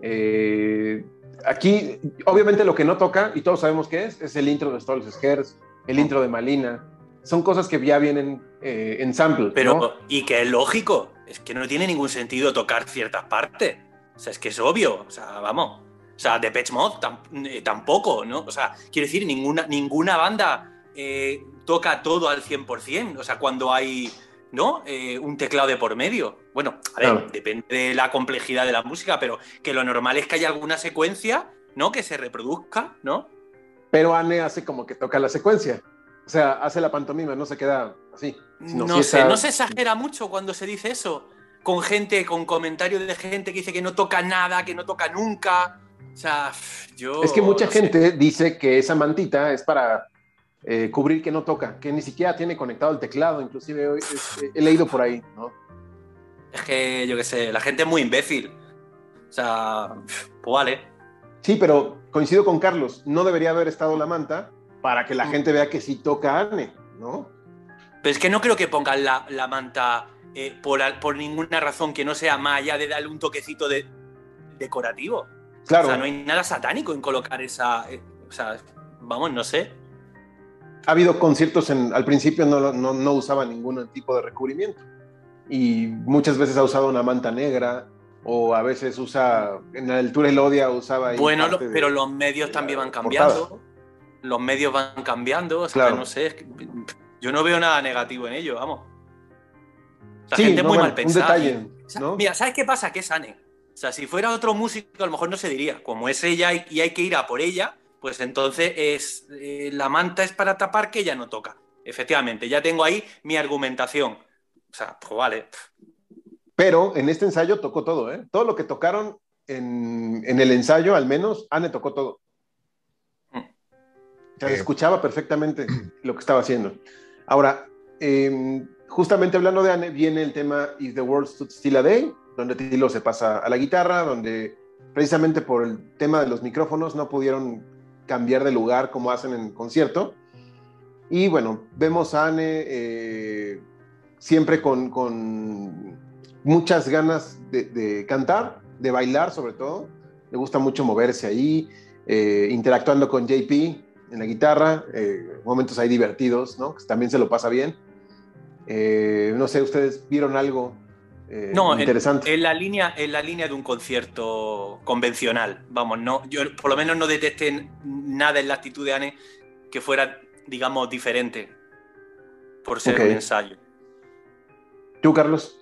Eh, aquí, obviamente lo que no toca, y todos sabemos qué es, es el intro de Stolz Skers, el intro de Malina. Son cosas que ya vienen eh, en sample. Pero, y que es lógico, es que no tiene ningún sentido tocar ciertas partes. O sea, es que es obvio, o sea, vamos. O sea, de Mode eh, tampoco, ¿no? O sea, quiero decir, ninguna, ninguna banda toca todo al 100%. O sea, cuando hay ¿no? Eh, un teclado de por medio. Bueno, a ver, depende de la complejidad de la música, pero que lo normal es que haya alguna secuencia, ¿no? Que se reproduzca, ¿no? Pero Anne hace como que toca la secuencia. O sea, hace la pantomima, no se queda así. No sé, no se exagera mucho cuando se dice eso. Con gente, con comentarios de gente que dice que no toca nada, que no toca nunca. O sea, yo. Es que mucha gente dice que esa mantita es para eh, cubrir que no toca, que ni siquiera tiene conectado el teclado, inclusive hoy he leído por ahí, ¿no? Es que, yo qué sé, la gente es muy imbécil. O sea, pues vale. Sí, pero coincido con Carlos, no debería haber estado la manta para que la gente vea que sí toca Anne, ¿no? Pero es que no creo que pongan la, manta eh, por, por, ninguna razón que no sea más allá de darle un toquecito de, decorativo. Claro. O sea, no hay nada satánico en colocar esa. Eh, o sea, vamos, no sé ha habido conciertos en, al principio no, no, no, usaba ningún tipo de recubrimiento y muchas veces ha usado una manta negra o a veces usa en la altura Elodia usaba bueno pero los medios también van cambiando los medios van cambiando o sea no sé yo no veo nada negativo en ello vamos la gente es muy mal pensada un detalle, mira sabes qué pasa que es Anne o sea si fuera otro músico a lo mejor no se diría como es ella y hay que ir a por ella pues entonces es, eh, la manta es para tapar que ella no toca. Efectivamente, ya tengo ahí mi argumentación. O sea, pues vale. Pero en este ensayo tocó todo, ¿eh? Todo lo que tocaron en, el ensayo, al menos, Anne tocó todo. Sea, escuchaba perfectamente lo que estaba haciendo. Ahora, em, justamente hablando de Anne, viene el tema If the World Stood Still a Day, donde Tilo se pasa a la guitarra, donde precisamente por el tema de los micrófonos no pudieron cambiar de lugar como hacen en concierto. Y bueno, vemos a Anne eh, siempre con, con, muchas ganas de, cantar, de bailar sobre todo. Le gusta mucho moverse ahí, eh, interactuando con JP en la guitarra, eh, momentos ahí divertidos, ¿no? También se lo pasa bien. no sé, ¿ustedes vieron algo eh, no, interesante. En, la línea, en la línea de un concierto convencional. Vamos, no, yo por lo menos no detesté nada en la actitud de Anne que fuera, digamos, diferente por ser un ensayo. ¿Tú, Carlos?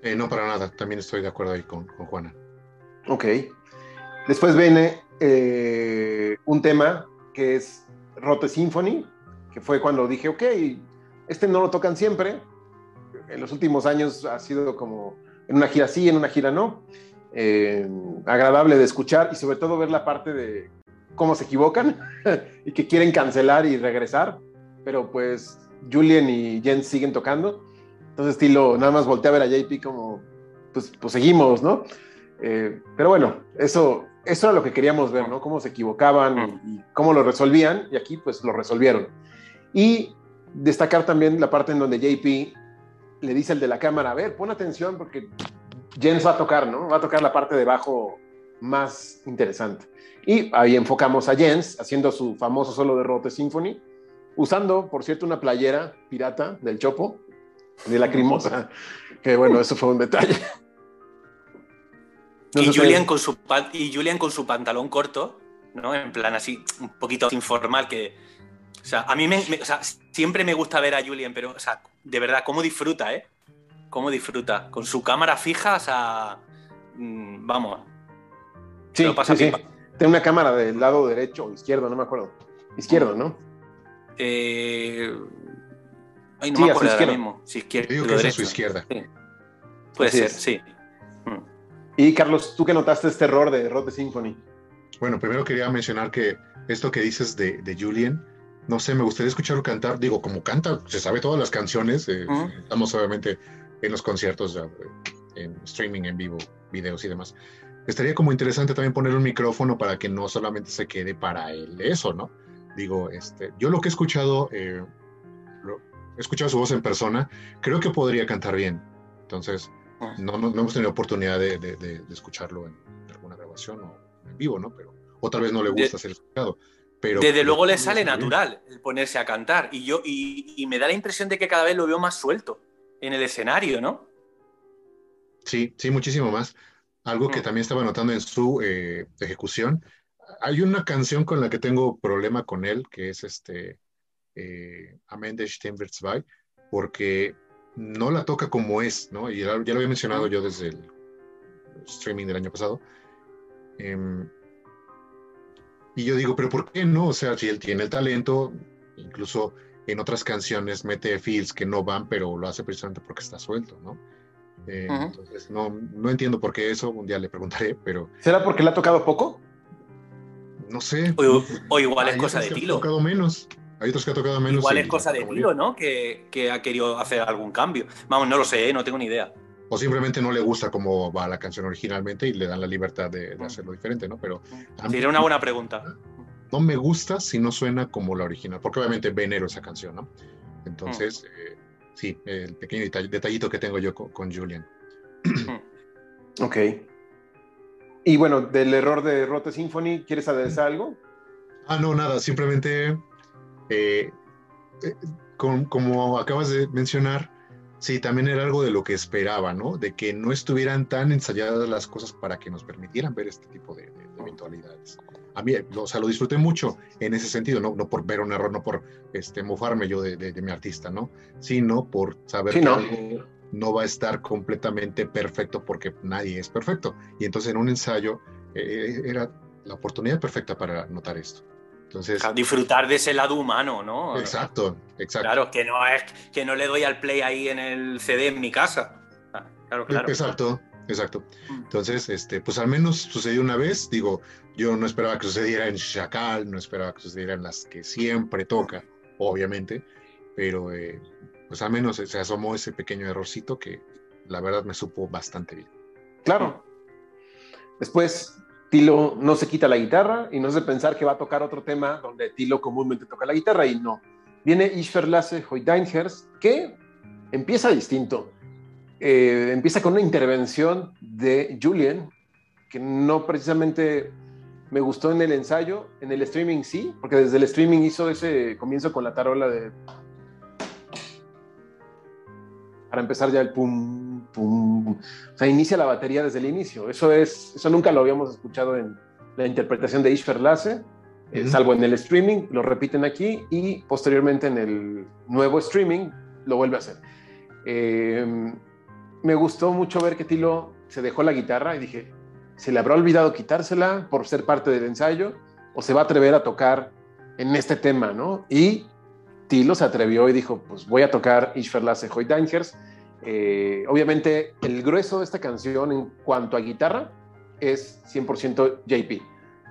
Eh, no, para nada. También estoy de acuerdo ahí con, Juana. Ok. Después viene eh, un tema que es Rote Symphony, que fue cuando dije, ok, este no lo tocan siempre, en los últimos años ha sido como en una gira sí, en una gira no. Eh, agradable de escuchar y sobre todo ver la parte de cómo se equivocan y que quieren cancelar y regresar, pero pues Julian y Jens siguen tocando. Entonces, estilo, nada más volteé a ver a JP como, pues, pues seguimos, ¿no? Eh, pero bueno, eso, eso era lo que queríamos ver, ¿no? Cómo se equivocaban y, y, cómo lo resolvían, y aquí pues lo resolvieron. Y destacar también la parte en donde JP le dice el de la cámara, a ver, pon atención porque Jens va a tocar, ¿no? Va a tocar la parte de bajo más interesante. Y ahí enfocamos a Jens haciendo su famoso solo de Rote Symphony, usando, por cierto, una playera pirata del Chopo, de la Crimosa, que bueno, eso fue un detalle. Y, Julian con su, y Julian con su pantalón corto, ¿no? En plan así, un poquito informal, que o sea, a mí me, o sea, siempre me gusta ver a Julian, pero, o sea, de verdad, cómo disfruta, ¿eh? Cómo disfruta. Con su cámara fija, o sea, mm, vamos. Sí, pasa sí, sí. Tiene una cámara del lado derecho o izquierdo, no me acuerdo. Izquierdo, ¿no? Eh... Ay, no me acuerdo ahora mismo. Si izquierda, Yo digo que es a su izquierda. Puede ser, sí. Y Carlos, ¿tú qué notaste este error de Rote Symphony? Bueno, primero quería mencionar que esto que dices de, de Julian, no sé, me gustaría escucharlo cantar. Digo, como canta, se sabe todas las canciones. Eh, estamos obviamente en los conciertos, en streaming, en vivo, videos y demás. Estaría como interesante también poner un micrófono para que no solamente se quede para él eso, ¿no? Digo, este, yo lo que he escuchado, eh, he escuchado su voz en persona, creo que podría cantar bien. Entonces, no, no, hemos tenido oportunidad de, de, escucharlo en alguna grabación o en vivo, ¿no? Pero, o tal vez no le gusta ser escuchado. Desde luego le sale natural el ponerse a cantar. Y, yo, y, me da la impresión de que cada vez lo veo más suelto en el escenario, ¿no? Sí, sí, muchísimo más. Algo que mm. también estaba notando en su eh, ejecución. Hay una canción con la que tengo problema con él, que es este eh, Amende porque no la toca como es, ¿no? Y ya, lo había mencionado yo desde el streaming del año pasado. Em, y yo digo, pero ¿por qué no? O sea, si él tiene el talento, incluso en otras canciones mete feels que no van, pero lo hace precisamente porque está suelto, ¿no? Eh, entonces, no, no entiendo por qué eso, un día le preguntaré, pero... ¿Será porque le ha tocado poco? No sé. O, igual es cosa de Tilo. Ha tocado menos. Hay otros que ha tocado menos. Igual es cosa de Tilo, ¿no? Que, que, ha querido hacer algún cambio. Vamos, no lo sé, ¿eh? no tengo ni idea o simplemente no le gusta cómo va la canción originalmente y le dan la libertad de, hacerlo diferente, ¿no? Pero... Sería una buena pregunta. No me gusta si no suena como la original, porque obviamente venero esa canción, ¿no? Entonces, eh, sí, el pequeño detallito que tengo yo con, Julian. ok. Y bueno, del error de Rote Symphony, ¿quieres adelantar algo? Ah, no, nada, simplemente, eh, eh, como acabas de mencionar, Sí, también era algo de lo que esperaba, ¿no? De que no estuvieran tan ensayadas las cosas para que nos permitieran ver este tipo de, eventualidades. A mí, o sea, lo disfruté mucho en ese sentido, no, no por ver un error, no por este, mofarme yo de, mi artista, ¿no? Sino por saber que no. no va a estar completamente perfecto porque nadie es perfecto. Y entonces en un ensayo eh, era la oportunidad perfecta para notar esto. Entonces, disfrutar de ese lado humano, ¿no? Exacto, exacto. Claro, que no es que no le doy al play ahí en el CD en mi casa. Ah, claro, claro. Exacto, exacto. Mm. Entonces, este, pues al menos sucedió una vez. Digo, yo no esperaba que sucediera en Chacal, no esperaba que sucediera en las que siempre toca, obviamente, pero eh, pues al menos se asomó ese pequeño errorcito que la verdad me supo bastante bien. Claro. Después, Tilo no se quita la guitarra y no es de pensar que va a tocar otro tema donde Tilo comúnmente toca la guitarra y no. Viene Ishver Lasse Hoydeinhers, que empieza distinto. Eh, empieza con una intervención de Julian, que no precisamente me gustó en el ensayo, en el streaming sí, porque desde el streaming hizo ese comienzo con la tarola de... Para empezar ya el pum, pum. O sea, inicia la batería desde el inicio. Eso, es, eso nunca lo habíamos escuchado en la interpretación de Ishver Lasse, salvo en el streaming, lo repiten aquí y posteriormente en el nuevo streaming lo vuelve a hacer. Eh, me gustó mucho ver que Tilo se dejó la guitarra y dije, ¿se le habrá olvidado quitársela por ser parte del ensayo o se va a atrever a tocar en este tema, ¿no? Y Tilo se atrevió y dijo, pues voy a tocar Ich verlasse Hoydangers. Eh, obviamente el grueso de esta canción en cuanto a guitarra es 100% JP.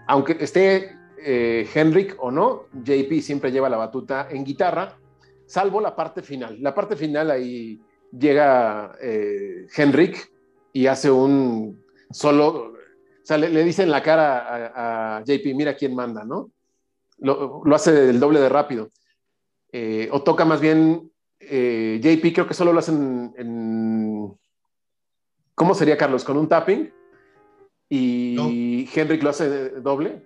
Aunque esté eh, Henrik o no, JP siempre lleva la batuta en guitarra, salvo la parte final. La parte final ahí llega eh, Henrik y hace un solo, o sea, le, dice en la cara a, JP, mira quién manda, ¿no? Lo, hace el doble de rápido. O toca más bien, eh, JP creo que solo lo hacen en, ¿cómo sería Carlos? ¿Con un tapping? Y Henrik lo hace doble.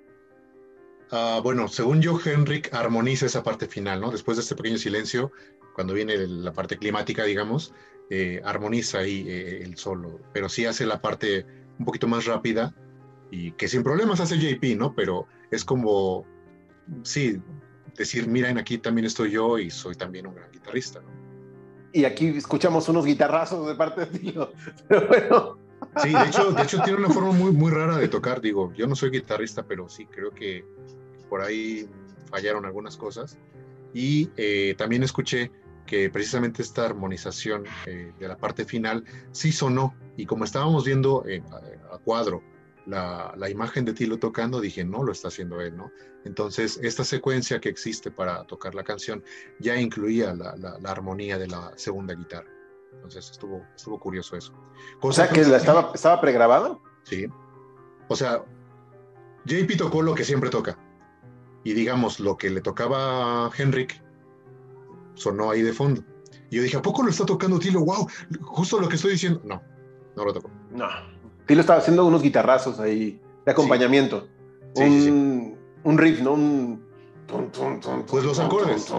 Ah, bueno, según yo, Henrik armoniza esa parte final, ¿no? Después de este pequeño silencio, cuando viene la parte climática, digamos, eh, armoniza ahí eh, el solo, pero sí hace la parte un poquito más rápida y que sin problemas hace JP, ¿no? Pero es como, sí, decir, miren, aquí también estoy yo y soy también un gran guitarrista, ¿no? Y aquí escuchamos unos guitarrazos de parte de ti, pero bueno. Sí, de hecho, de hecho tiene una forma muy, muy rara de tocar, digo, yo no soy guitarrista, pero sí creo que por ahí fallaron algunas cosas. Y eh, también escuché que precisamente esta armonización eh, de la parte final sí sonó. Y como estábamos viendo eh, a, cuadro la, la, imagen de Tilo tocando, dije, no, lo está haciendo él, ¿no? Entonces, esta secuencia que existe para tocar la canción ya incluía la, la, armonía de la segunda guitarra. Entonces, estuvo, estuvo curioso eso. o sea, que la estaba, estaba pregrabada. Sí. O sea, JP tocó lo que siempre toca. Y digamos, lo que le tocaba a Henrik sonó ahí de fondo. Y yo dije, ¿a poco lo está tocando Tilo? ¡Wow! Justo lo que estoy diciendo. No, no lo tocó. No. Tilo estaba haciendo unos guitarrazos ahí de acompañamiento. un, un, riff, ¿no? Un. Pues los acordes.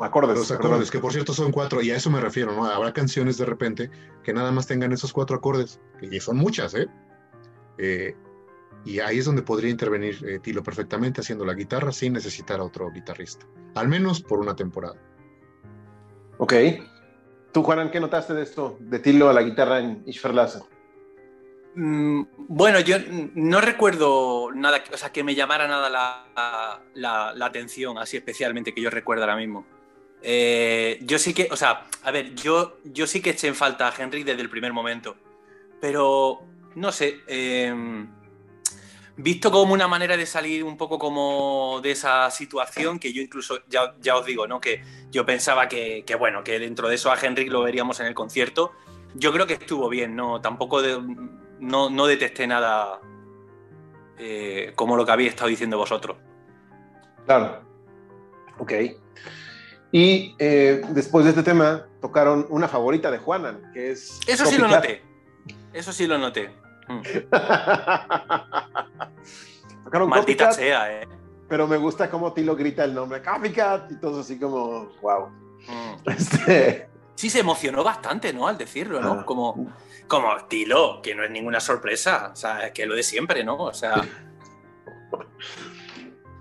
Acordes. Los acordes, que por cierto son cuatro, y a eso me refiero, ¿no? Habrá canciones de repente que nada más tengan esos cuatro acordes, y son muchas, ¿eh? eh y ahí es donde podría intervenir eh, Tilo perfectamente haciendo la guitarra sin necesitar a otro guitarrista, al menos por una temporada. Ok. ¿Tú, Juan, qué notaste de esto, de Tilo a la guitarra en Ishverlasse? Mm, bueno, yo no recuerdo nada, o sea, que me llamara nada la, atención, así especialmente que yo recuerdo ahora mismo. Eh, yo sí que, o sea, a ver, yo, yo sí que eché en falta a Henry desde el primer momento, pero no sé, eh, visto como una manera de salir un poco como de esa situación, que yo incluso, ya, ya os digo, ¿no? Que yo pensaba que, bueno, que dentro de eso a Henrik lo veríamos en el concierto. Yo creo que estuvo bien, ¿no? Tampoco no, no, detesté nada eh, como lo que habéis estado diciendo vosotros. Claro. Ok. Y eh, después de este tema tocaron una favorita de Juanan, que es... Eso sí lo noté. Eso sí lo noté. Mm. Maldita sea, eh. Pero me gusta cómo Tilo grita el nombre Copycat y todo así como, wow. Mm. Este... Sí, se emocionó bastante, ¿no? Al decirlo, ¿no? Ah. Como, como Tilo, que no es ninguna sorpresa, o sea, que lo de siempre, ¿no? O sea.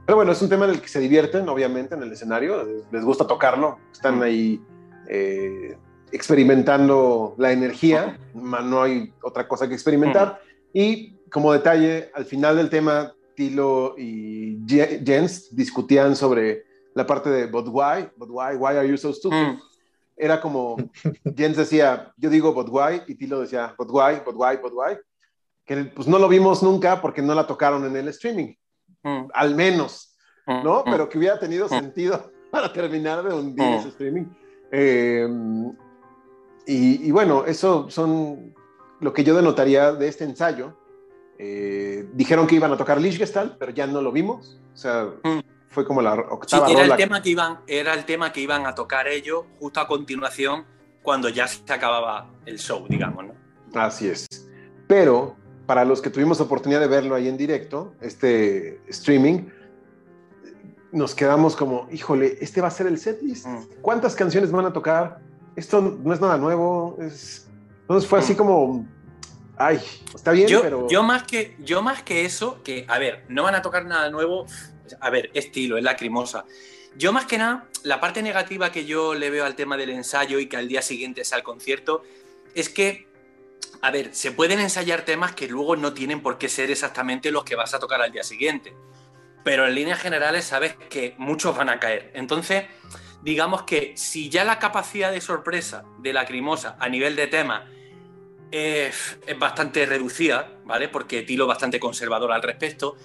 Pero bueno, es un tema en el que se divierten, obviamente, en el escenario, les gusta tocarlo, están ahí eh, experimentando la energía, no hay otra cosa que experimentar. Y como detalle, al final del tema, Tilo y Jens discutían sobre la parte de, but why, but why, why are you so stupid? Mm. Era como, Jens decía, yo digo, but why, y Tilo decía, but why, but why, but why, que pues no lo vimos nunca porque no la tocaron en el streaming, mm. al menos, ¿no? Pero que hubiera tenido sentido para terminar de hundir ese streaming Eh, y, bueno, eso son lo que yo denotaría de este ensayo. Eh, dijeron que iban a tocar Lichgestalt, pero ya no lo vimos. O sea, mm. Fue como la octava era El tema que iban, era el tema que iban a tocar ellos justo a continuación, cuando ya se acababa el show, digamos, ¿no? Así es. Pero para los que tuvimos oportunidad de verlo ahí en directo, este streaming, nos quedamos como, híjole, este va a ser el setlist. Mm. ¿Cuántas canciones van a tocar? Esto no es nada nuevo. Es... Entonces fue así mm. como, ay, está bien, yo, pero... Yo más, que, yo más que eso, que, a ver, no van a tocar nada nuevo, a ver, estilo, es lacrimosa. Yo más que nada, la parte negativa que yo le veo al tema del ensayo y que al día siguiente sea el concierto, es que, a ver, se pueden ensayar temas que luego no tienen por qué ser exactamente los que vas a tocar al día siguiente pero en líneas generales sabes que muchos van a caer. Entonces, digamos que si ya la capacidad de sorpresa de Lacrimosa a nivel de tema es, bastante reducida, ¿vale? Porque Tilo es bastante conservador al respecto,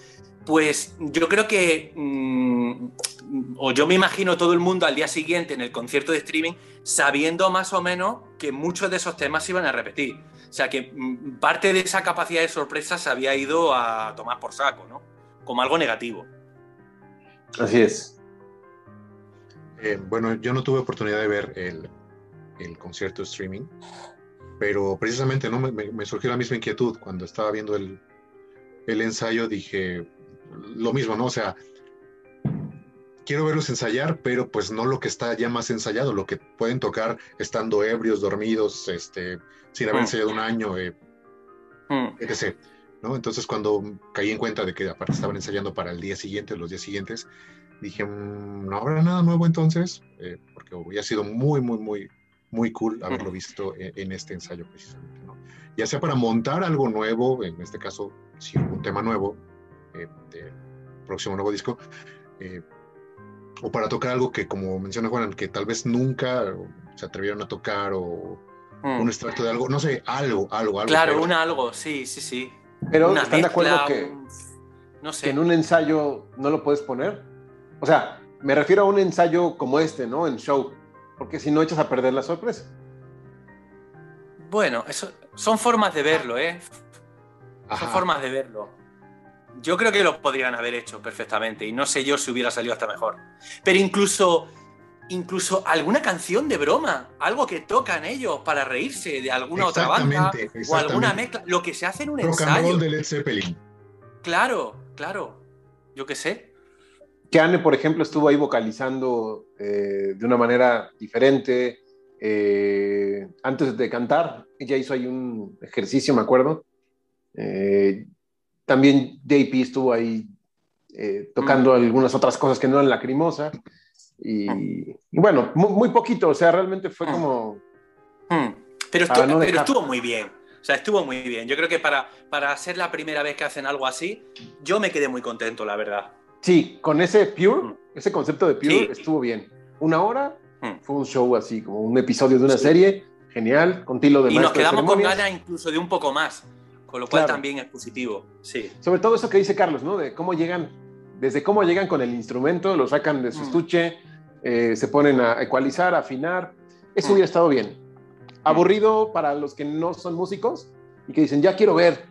pues yo creo que, mm, o yo me imagino todo el mundo al día siguiente en el concierto de streaming sabiendo más o menos que muchos de esos temas se iban a repetir. O sea que mm, parte de esa capacidad de sorpresa se había ido a tomar por saco, ¿no? como algo negativo. Así es. Eh, bueno, yo no tuve oportunidad de ver el, el concierto streaming, pero precisamente ¿no? Me, surgió la misma inquietud cuando estaba viendo el, el ensayo, dije lo mismo, ¿no? O sea, quiero verlos ensayar, pero pues no lo que está ya más ensayado, lo que pueden tocar estando ebrios, dormidos, este, sin haber mm. ensayado un año, eh, mm. etc. Entonces cuando caí en cuenta de que aparte estaban ensayando para el día siguiente, los días siguientes, dije, mm, no habrá nada nuevo entonces, eh, porque hubiera sido muy, muy, muy, muy cool haberlo visto en, este ensayo precisamente, Ya sea para montar algo nuevo, en este caso, si un tema nuevo, eh, del próximo nuevo disco, eh, o para tocar algo que, como menciona Juan, que tal vez nunca se atrevieron a tocar o mm. un extracto de algo, no sé, algo, algo, algo. Claro, un algo, sí, sí, sí. Pero ¿están de acuerdo que, no sé. en un ensayo no lo puedes poner? O sea, me refiero a un ensayo como este, ¿no? En show. Porque si no echas a perder la sorpresa. Bueno, eso, son formas de verlo, ¿eh? Son formas de verlo. Yo creo que lo podrían haber hecho perfectamente y no sé yo si hubiera salido hasta mejor. Pero incluso incluso alguna canción de broma, algo que tocan ellos para reírse de alguna otra banda o alguna mezcla, lo que se hace en un ensayo. de Led Zeppelin. Claro, claro. Yo qué sé. Que Anne, por ejemplo, estuvo ahí vocalizando eh, de una manera diferente. Eh, antes de cantar, ella hizo ahí un ejercicio, me acuerdo. Eh, también JP estuvo ahí tocando mm. algunas otras cosas que no eran lacrimosa. Ah. Y, bueno, muy, poquito, o sea, realmente fue ah. como... Pero, estuvo, estuvo muy bien. O sea, estuvo muy bien. Yo creo que para, para ser la primera vez que hacen algo así, yo me quedé muy contento, la verdad. Sí, con ese Pure, ese concepto de Pure estuvo bien. Una hora fue un show así, como un episodio de una serie, genial, con tilo de Y nos quedamos con ganas incluso de un poco más, con lo cual también es positivo. Sí. Sobre todo eso que dice Carlos, ¿no? De cómo llegan, desde cómo llegan con el instrumento, lo sacan de su estuche eh, se ponen a ecualizar, a afinar. Eso mm. hubiera estado bien. Aburrido para los que no son músicos y que dicen, ya quiero ver,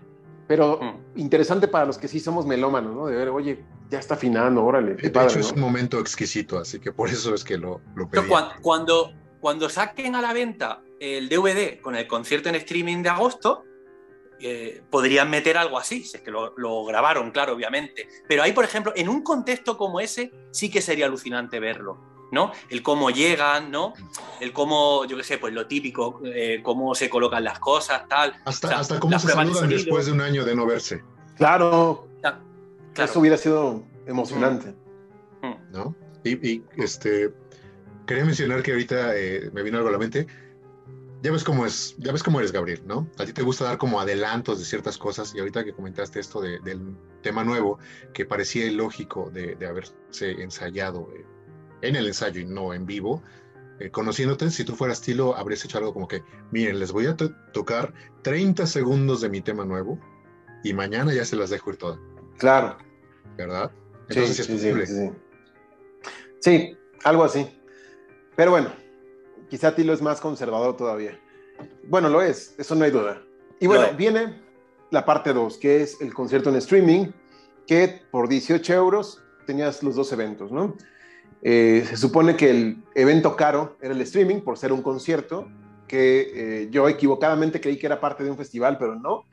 pero mm. interesante para los que sí somos melómanos, ¿no? De ver, oye, ya está afinando, órale. de hecho, es un momento exquisito, así que por eso es que lo, lo pedí. Cuando, cuando saquen a la venta el DVD con el concierto en streaming de agosto, eh, podrían meter algo así, si es que lo, lo, grabaron, claro, obviamente. Pero ahí, por ejemplo, en un contexto como ese, sí que sería alucinante verlo. ¿no? El cómo llegan, ¿no? El cómo, yo qué sé, pues lo típico, eh, cómo se colocan las cosas, tal. Hasta, hasta cómo se saludan después de un año de no verse. Claro. Eso hubiera sido emocionante. Mm. Mm. ¿No? Y, este, quería mencionar que ahorita eh, me vino algo a la mente. Ya ves cómo es, ya ves cómo eres, Gabriel, ¿no? A ti te gusta dar como adelantos de ciertas cosas y ahorita que comentaste esto del tema nuevo, que parecía ilógico de, de haberse ensayado eh, en el ensayo y no en vivo, eh, conociéndote, si tú fueras estilo, habrías hecho algo como que, miren, les voy a tocar 30 segundos de mi tema nuevo y mañana ya se las dejo ir todas. Claro. ¿Verdad? Entonces sí, es posible. Sí, sí, algo así. Pero bueno, Quizá Tilo es más conservador todavía. Bueno, lo es, eso no hay duda. Y bueno, viene la parte 2, que es el concierto en streaming, que por 18 euros tenías los dos eventos, ¿no? Eh, se supone que el evento caro era el streaming por ser un concierto, que eh, yo equivocadamente creí que era parte de un festival, pero no.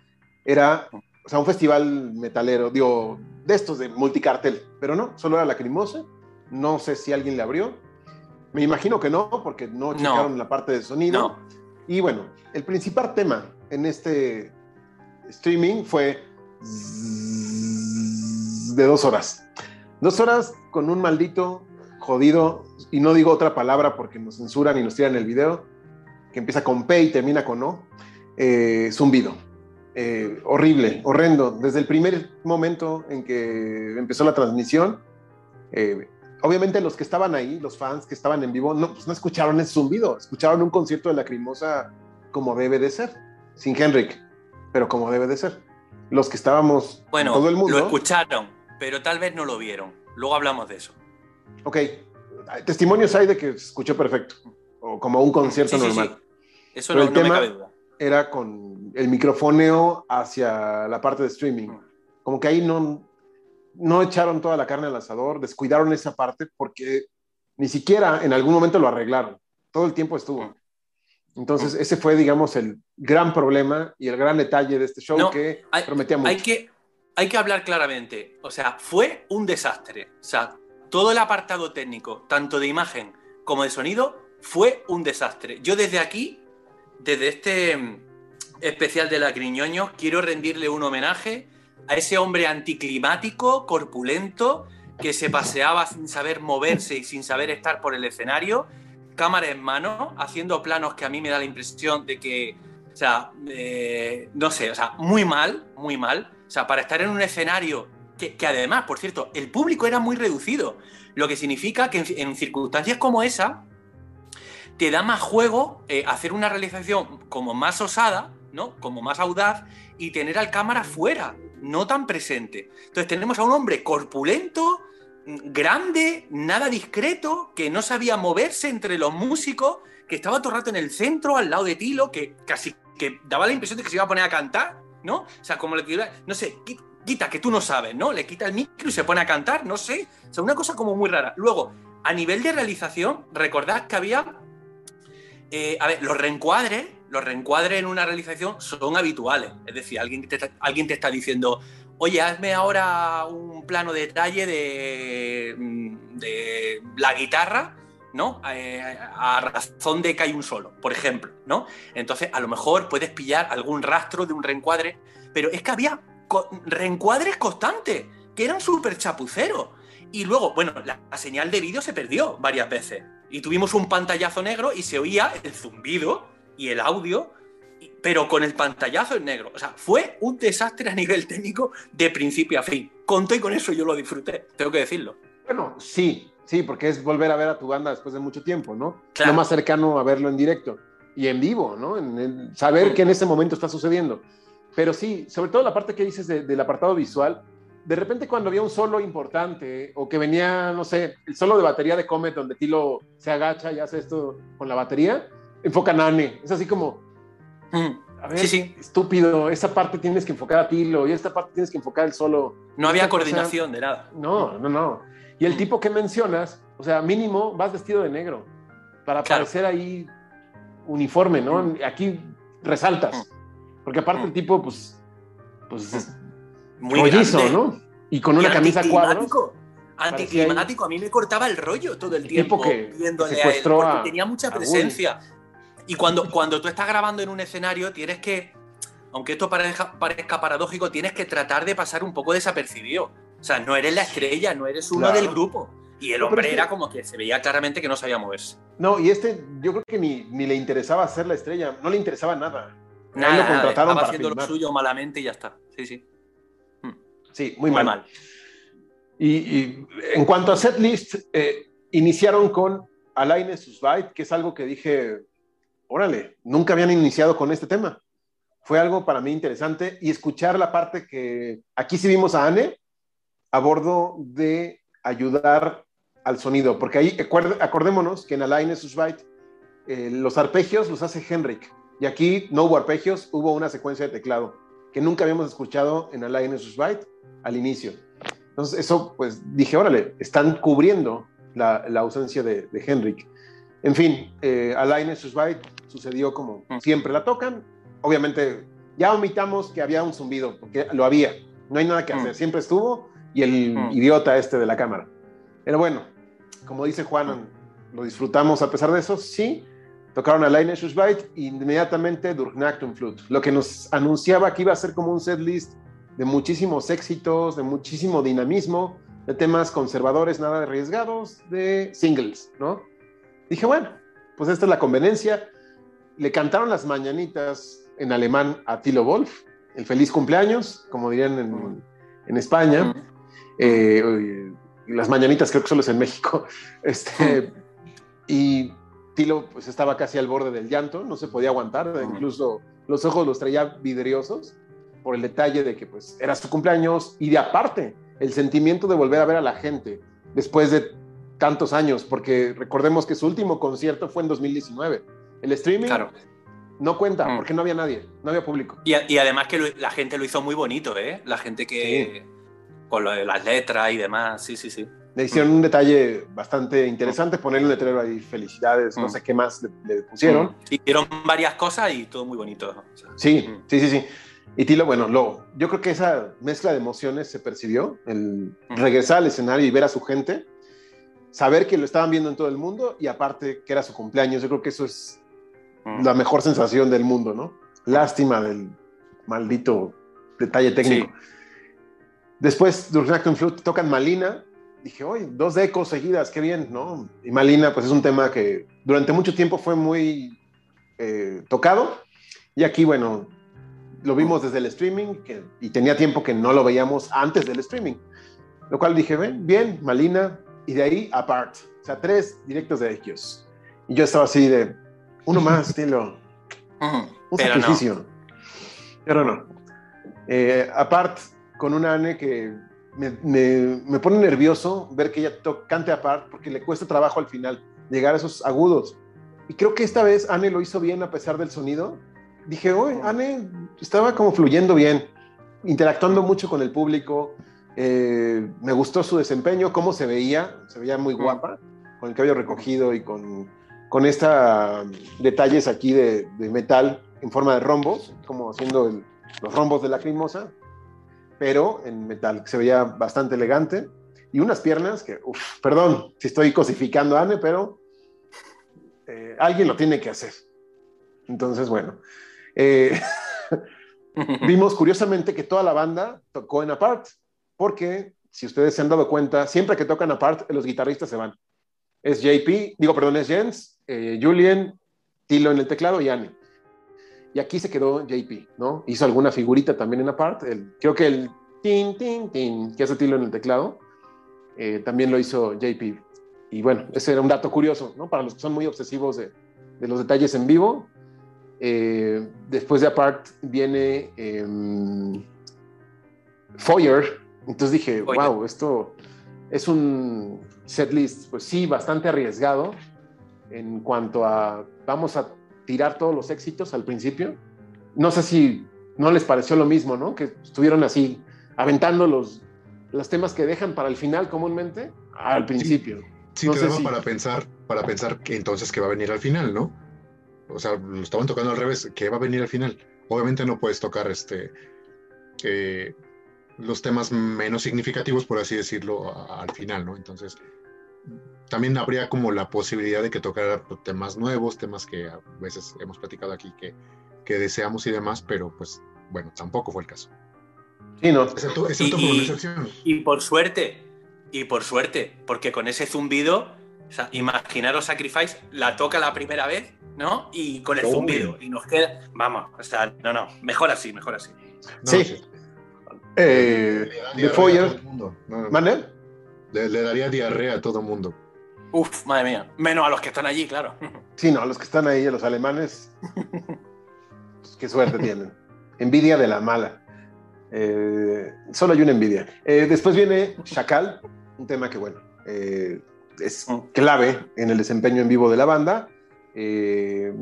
Era, o sea, un festival metalero, digo, de estos de multicartel, pero no, solo era lacrimosa. No sé si alguien le abrió. Me imagino que no, porque no checaron la parte de sonido. Y bueno, el principal tema en este streaming fue de dos horas. Dos horas con un maldito jodido, y no digo otra palabra porque nos censuran y nos tiran el video, que empieza con P y termina con O, eh, zumbido. Eh, horrible, horrendo. Desde el primer momento en que empezó la transmisión, eh, obviamente los que estaban ahí, los fans que estaban en vivo, no, pues no escucharon ese zumbido, escucharon un concierto de Lacrimosa como debe de ser, sin Henrik, pero como debe de ser. Los que estábamos, bueno, todo el mundo. Lo escucharon, pero tal vez no lo vieron. Luego hablamos de eso. Ok, testimonios hay de que se escuchó perfecto, o como un concierto normal. Eso no, el tema me cabe duda. Era con el microfoneo hacia la parte de streaming. Mm. Como que ahí no, no echaron toda la carne al asador, descuidaron esa parte porque ni siquiera en algún momento lo arreglaron. Todo el tiempo estuvo. Entonces, ese fue, digamos, el gran problema y el gran detalle de este show que prometía mucho. Hay que, hay que hablar claramente. O sea, fue un desastre. O sea, todo el apartado técnico, tanto de imagen como de sonido, fue un desastre. Yo desde aquí, desde este mm, especial de la Griñoños, quiero rendirle un homenaje a ese hombre anticlimático, corpulento, que se paseaba sin saber moverse y sin saber estar por el escenario, cámara en mano, haciendo planos que a mí me da la impresión de que, o sea, eh, no sé, o sea, muy mal, muy mal. O sea, para estar en un escenario que, además, por cierto, el público era muy reducido, lo que significa que en, circunstancias como esa te da más juego eh, hacer una realización como más osada, ¿no? Como más audaz y tener al cámara fuera, no tan presente. Entonces tenemos a un hombre corpulento, grande, nada discreto, que no sabía moverse entre los músicos, que estaba todo el rato en el centro, al lado de Tilo, que casi que daba la impresión de que se iba a poner a cantar, ¿no? O sea, como le no sé, quita, que tú no sabes, ¿no? Le quita el micro y se pone a cantar, no sé. O sea, una cosa como muy rara. Luego, a nivel de realización, recordad que había. Eh, a ver, los reencuadres, los reencuadres en una realización son habituales. Es decir, alguien te, alguien te está diciendo, oye, hazme ahora un plano de detalle de, mm, de la guitarra, ¿no? Eh, a razón de que hay un solo, por ejemplo, ¿no? Entonces, a lo mejor puedes pillar algún rastro de un reencuadre, pero es que había reencuadres constantes, que eran súper chapuceros. Y luego, bueno, la, señal de vídeo se perdió varias veces. Y tuvimos un pantallazo negro y se oía el zumbido y el audio, pero con el pantallazo en negro. O sea, fue un desastre a nivel técnico de principio a fin. Conté y con eso yo lo disfruté, tengo que decirlo. Bueno, sí, sí, porque es volver a ver a tu banda después de mucho tiempo, ¿no? Lo más cercano a verlo en directo y en vivo, ¿no? En, saber qué en ese momento está sucediendo. Pero sí, sobre todo la parte que dices del apartado visual, de repente cuando había un solo importante o que venía, no sé, el solo de batería de Comet donde Tilo se agacha y hace esto con la batería, enfoca a Nane. Es así como, mm, a ver, sí, estúpido, esa parte tienes que enfocar a Tilo y esta parte tienes que enfocar el solo. No había coordinación de nada. No, no, no. Y el mm. tipo que mencionas, o sea, mínimo vas vestido de negro para parecer ahí uniforme, ¿no? Mm. Aquí resaltas. Porque aparte el tipo, pues, pues es muy rollizo, ¿no? Y con una camisa cuadros. Anticlimático, a mí me cortaba el rollo todo el tiempo que viéndole a él, porque tenía mucha presencia. Y cuando, cuando tú estás grabando en un escenario, tienes que, aunque esto parezca, parezca paradójico, tienes que tratar de pasar un poco desapercibido. O sea, no eres la estrella, no eres uno del grupo. Y el hombre era como que se veía claramente que no sabía moverse. No, y este yo creo que ni, ni le interesaba ser la estrella, no le interesaba nada. Nada, lo contrataron estaba haciendo lo suyo malamente y ya está. Sí, sí. Hmm. Sí, muy, mal. Y, en cuanto a setlist, eh, iniciaron con Alain Susbait, que es algo que dije, órale, nunca habían iniciado con este tema. Fue algo para mí interesante y escuchar la parte que aquí sí vimos a Anne a bordo de ayudar al sonido, porque ahí acordémonos que en Alain Susbait eh, los arpegios los hace Henrik. Y aquí no hubo arpegios, hubo una secuencia de teclado que nunca habíamos escuchado en Alliance Byte al inicio. Entonces, eso, pues dije, órale, están cubriendo la, ausencia de, Henrik. En fin, eh, Alliance Byte sucedió como siempre la tocan. Obviamente, ya omitamos que había un zumbido, porque lo había. No hay nada que hacer, siempre estuvo y el idiota este de la cámara. Pero bueno, como dice Juan, lo disfrutamos a pesar de eso, sí. Tocaron a Line Byte y inmediatamente Durknachtum Flute, lo que nos anunciaba que iba a ser como un set list de muchísimos éxitos, de muchísimo dinamismo, de temas conservadores, nada arriesgados, de singles, ¿no? Dije, bueno, pues esta es la conveniencia. Le cantaron las mañanitas en alemán a Tilo Wolf, el feliz cumpleaños, como dirían en, en España. Eh, las mañanitas creo que solo es en México. Este, y Tilo pues estaba casi al borde del llanto, no se podía aguantar, incluso los ojos los traía vidriosos por el detalle de que pues era su cumpleaños y de aparte el sentimiento de volver a ver a la gente después de tantos años, porque recordemos que su último concierto fue en 2019. El streaming Claro. no cuenta Mm. porque no había nadie, no había público. Y, además que lo- la gente lo hizo muy bonito, ¿eh? La gente que. Con lo de las letras y demás, sí, sí, sí. Le hicieron un detalle bastante interesante, ponerle un letrero ahí, felicidades, no Mm. sé qué más le, le pusieron. Mm. Hicieron varias cosas y todo muy bonito. o sea. Sí, Mm. sí, sí, sí. Y Tilo, bueno, lo, yo creo que esa mezcla de emociones se percibió, el Mm. regresar al escenario y ver a su gente, saber que lo estaban viendo en todo el mundo y aparte que era su cumpleaños, yo creo que eso es Mm. La mejor sensación del mundo, ¿no? Lástima del maldito detalle técnico. Después, Durknachtum Flute tocan Malina. Dije, oye, dos ecos seguidas, qué bien, ¿no? Y Malina, pues es un tema que durante mucho tiempo fue muy eh, tocado. Y aquí, bueno, lo vimos desde el streaming que- y tenía tiempo que no lo veíamos antes del streaming. Lo cual dije, ven, bien, Malina. Y de ahí, Apart. O sea, tres directos de ellos. Y yo estaba así de, uno más. Mm. Un Pero no. sacrificio. Pero no. Eh, aparte, con una Anne que me, me- me pone nervioso ver que ella cante aparte porque le cuesta trabajo al final llegar a esos agudos. Y creo que esta vez Anne lo hizo bien a pesar del sonido. Dije, oye, Anne estaba como fluyendo bien, interactuando mucho con el público. Eh, me gustó su desempeño, cómo se veía. Se veía muy guapa, con el cabello recogido y con, con esta detalles aquí de, metal en forma de rombos, como haciendo los rombos de la crimosa, pero en metal, se veía bastante elegante. Y unas piernas que, uf, perdón si estoy cosificando a Anne, pero eh, alguien lo tiene que hacer. Entonces, bueno, eh, vimos curiosamente que toda la banda tocó en apart, porque si ustedes se han dado cuenta, siempre que tocan apart, los guitarristas se van. Es JP, digo, perdón, es Jens, eh, Julian, Tilo en el teclado y Anne. Y aquí se quedó JP, ¿no? Hizo alguna figurita también en apart. El, creo que el tin, tin, tin, que hace Tilo en el teclado, eh, también lo hizo JP. Y bueno, ese era un dato curioso, ¿no? Para los que son muy obsesivos de, de los detalles en vivo. Eh, después de apart viene em, Foyer. Entonces dije, Foyer. wow, esto es un setlist, pues sí, bastante arriesgado en cuanto a vamos a tirar todos los éxitos al principio. No sé si no les pareció lo mismo, ¿no? Que estuvieron así aventando los, los temas que dejan para el final comúnmente al principio. Sí, No te daba si- para pensar, para pensar que entonces que va a venir al final, ¿no? O sea, lo estaban tocando al revés, que va a venir al final. Obviamente no puedes tocar este eh, los temas menos significativos, por así decirlo, a- al final, ¿no? Entonces, también habría como la posibilidad de que tocara temas nuevos, temas que a veces hemos platicado aquí que, que deseamos y demás, pero pues bueno, tampoco fue el caso. Sí, no. Excepto, excepto Y- por una y- excepción. Y por suerte, y por suerte, porque con ese zumbido, o sea, imaginaros Sacrifice, la toca la primera vez, ¿no? Y con el Uy. zumbido, y nos queda, vamos, o sea, no, no, mejor así, mejor así. No, Sí. Eh, a Foyer. todo Le, le daría diarrea a todo mundo. Uf, madre mía. Menos a los que están allí, claro. Sí, no, los que están ahí, los alemanes, pues, qué suerte tienen. Envidia de la mala. Eh, solo hay una envidia. Eh, después viene Chacal, un tema que, bueno, eh, es Mm. clave en el desempeño en vivo de la banda. Eh,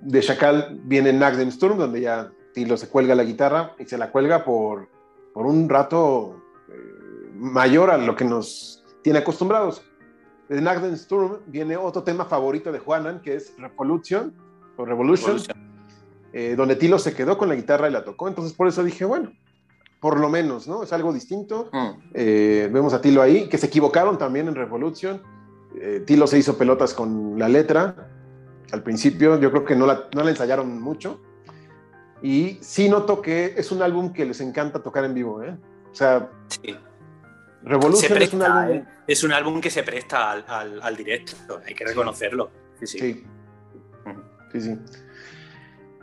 de Chacal viene Nagden Sturm, donde ya Tilo se cuelga la guitarra y se la cuelga por, por un rato eh, mayor a lo que nos tiene acostumbrados. De Nagden Sturm viene otro tema favorito de Juanan, que es Revolution, o Revolution, eh, donde Tilo se quedó con la guitarra y la tocó. Entonces por eso dije, bueno, por lo menos, ¿no? Es algo distinto. Mm. Eh, vemos a Tilo ahí, que se equivocaron también en Revolution. Eh, Tilo se hizo pelotas con la letra. Al principio yo creo que no la, no la ensayaron mucho. Y sí noto que es un álbum que les encanta tocar en vivo, ¿eh? O sea, Sí. Revolution Se es un presta, álbum... ¿eh? Es un álbum que se presta al, al- al directo, hay que reconocerlo. Sí, sí. Sí, sí.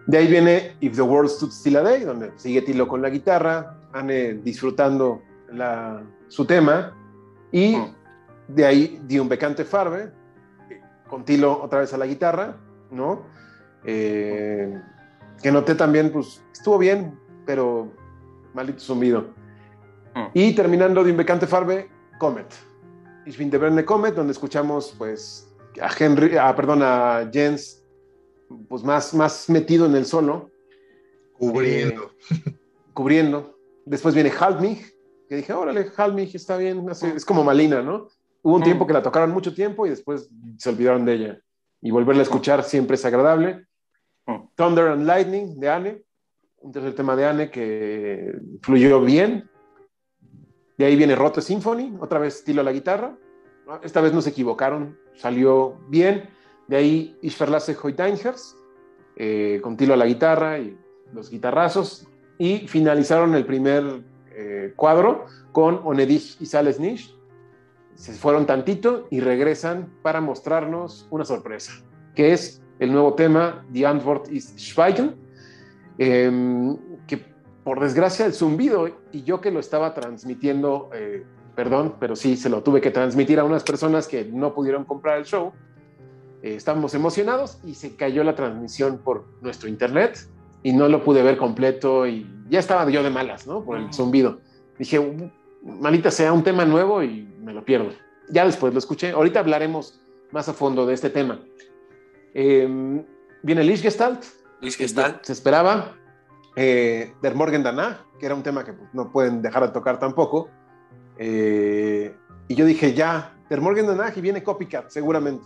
De ahí viene If the World Stood Still a Day, donde sigue Tilo con la guitarra, Anne disfrutando la- su tema, y Mm. de ahí di un becante farbe, con Tilo otra vez a la guitarra, ¿no? Eh, que noté también, pues, estuvo bien, pero malito zumbido. Mm. Y terminando de un becante farbe, Comet. Ich bin der Brenne Comet, donde escuchamos, pues, a Henry, ah, perdón, a Jens, pues, más, más metido en el solo, Cubriendo. cubriendo. Después viene Halmich, que dije, órale, Halmich está bien, hace- es como Malina, ¿no? Hubo un Mm. tiempo que la tocaron mucho tiempo y después se olvidaron de ella. Y volverla a escuchar siempre es agradable. Mm. Thunder and Lightning de Anne, un tercer tema de Anne que fluyó bien. De ahí viene Roto Symphony, otra vez estilo a la guitarra. Esta vez no se equivocaron, salió bien. De ahí Ich verlasse heute Einherz, eh, con Tilo a la guitarra y los guitarrazos. Y finalizaron el primer eh, cuadro con Onedich y Sales Nish. Se fueron tantito y regresan para mostrarnos una sorpresa, que es el nuevo tema Die Antwort ist Schweigen, que por desgracia el zumbido y yo que lo estaba transmitiendo, eh, perdón, pero sí se lo tuve que transmitir a unas personas que no pudieron comprar el show. Eh, estábamos emocionados y se cayó la transmisión por nuestro internet y no lo pude ver completo y ya estaba yo de malas, ¿no? Por el zumbido. Dije, "Uh, malita sea un tema nuevo y me lo pierdo. Ya después lo escuché. Ahorita hablaremos más a fondo de este tema. Eh, viene Lichgestalt, Gestal. se esperaba. Eh, Der Morgen danach, que era un tema que no pueden dejar de tocar tampoco. Eh, y yo dije, ya, Der Morgen danach y viene Copycat, seguramente.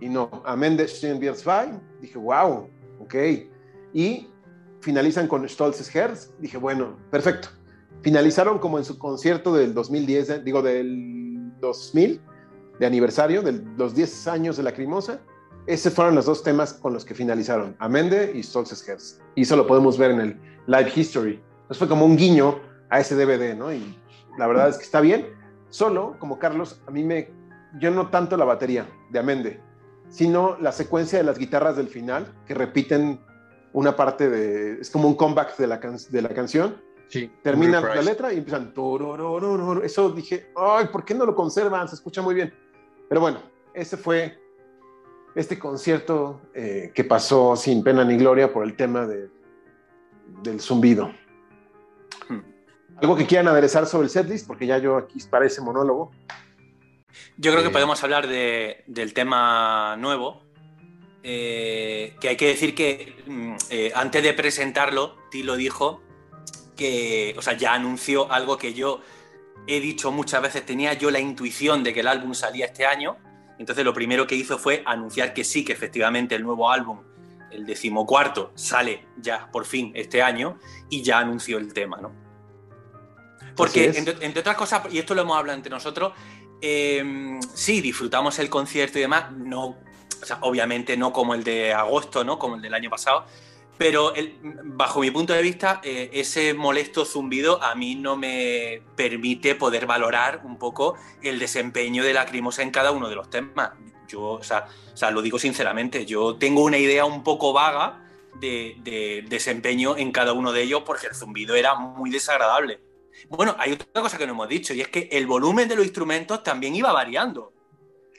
Y no, Amén de zwei. Dije, wow, ok. Y finalizan con Stolzes Herz. Dije, bueno, perfecto. Finalizaron como en su concierto del 2010, eh, digo, del 2000, de aniversario, de los 10 años de la Crimosa. Esos fueron los dos temas con los que finalizaron, Amende y Herz. Y eso lo podemos ver en el Live History. Entonces fue como un guiño a ese DVD, ¿no? Y la verdad es que está bien. Solo, como Carlos, a mí me... Yo no tanto la batería de Amende, sino la secuencia de las guitarras del final, que repiten una parte de... Es como un comeback de la, can- de la canción. Sí. Termina Reprise. la letra y empiezan... Eso dije, ay, ¿por qué no lo conservan? Se escucha muy bien. Pero bueno, ese fue este concierto eh, que pasó sin pena ni gloria por el tema de, del zumbido. Hmm. Algo que quieran aderezar sobre el setlist, porque ya yo aquí parece monólogo. Yo creo que Eh. podemos hablar de- del tema nuevo. eh, que hay que decir que mm, antes de presentarlo, Tilo dijo que, o sea, ya anunció algo que yo he dicho muchas veces, tenía yo la intuición de que el álbum salía este año. Entonces lo primero que hizo fue anunciar que sí, que efectivamente el nuevo álbum, el decimocuarto, sale ya por fin este año y ya anunció el tema, ¿no? Porque, entre, entre otras cosas, y esto lo hemos hablado entre nosotros, eh, sí, disfrutamos el concierto y demás, no, o sea, obviamente no como el de agosto, ¿no? Como el del año pasado, pero el- bajo mi punto de vista, eh, ese molesto zumbido a mí no me permite poder valorar un poco el desempeño de Lacrimosa en cada uno de los temas. Yo, o sea, o sea, lo digo sinceramente, yo tengo una idea un poco vaga de, de desempeño en cada uno de ellos porque el zumbido era muy desagradable. Bueno, hay otra cosa que no hemos dicho y es que el volumen de los instrumentos también iba variando.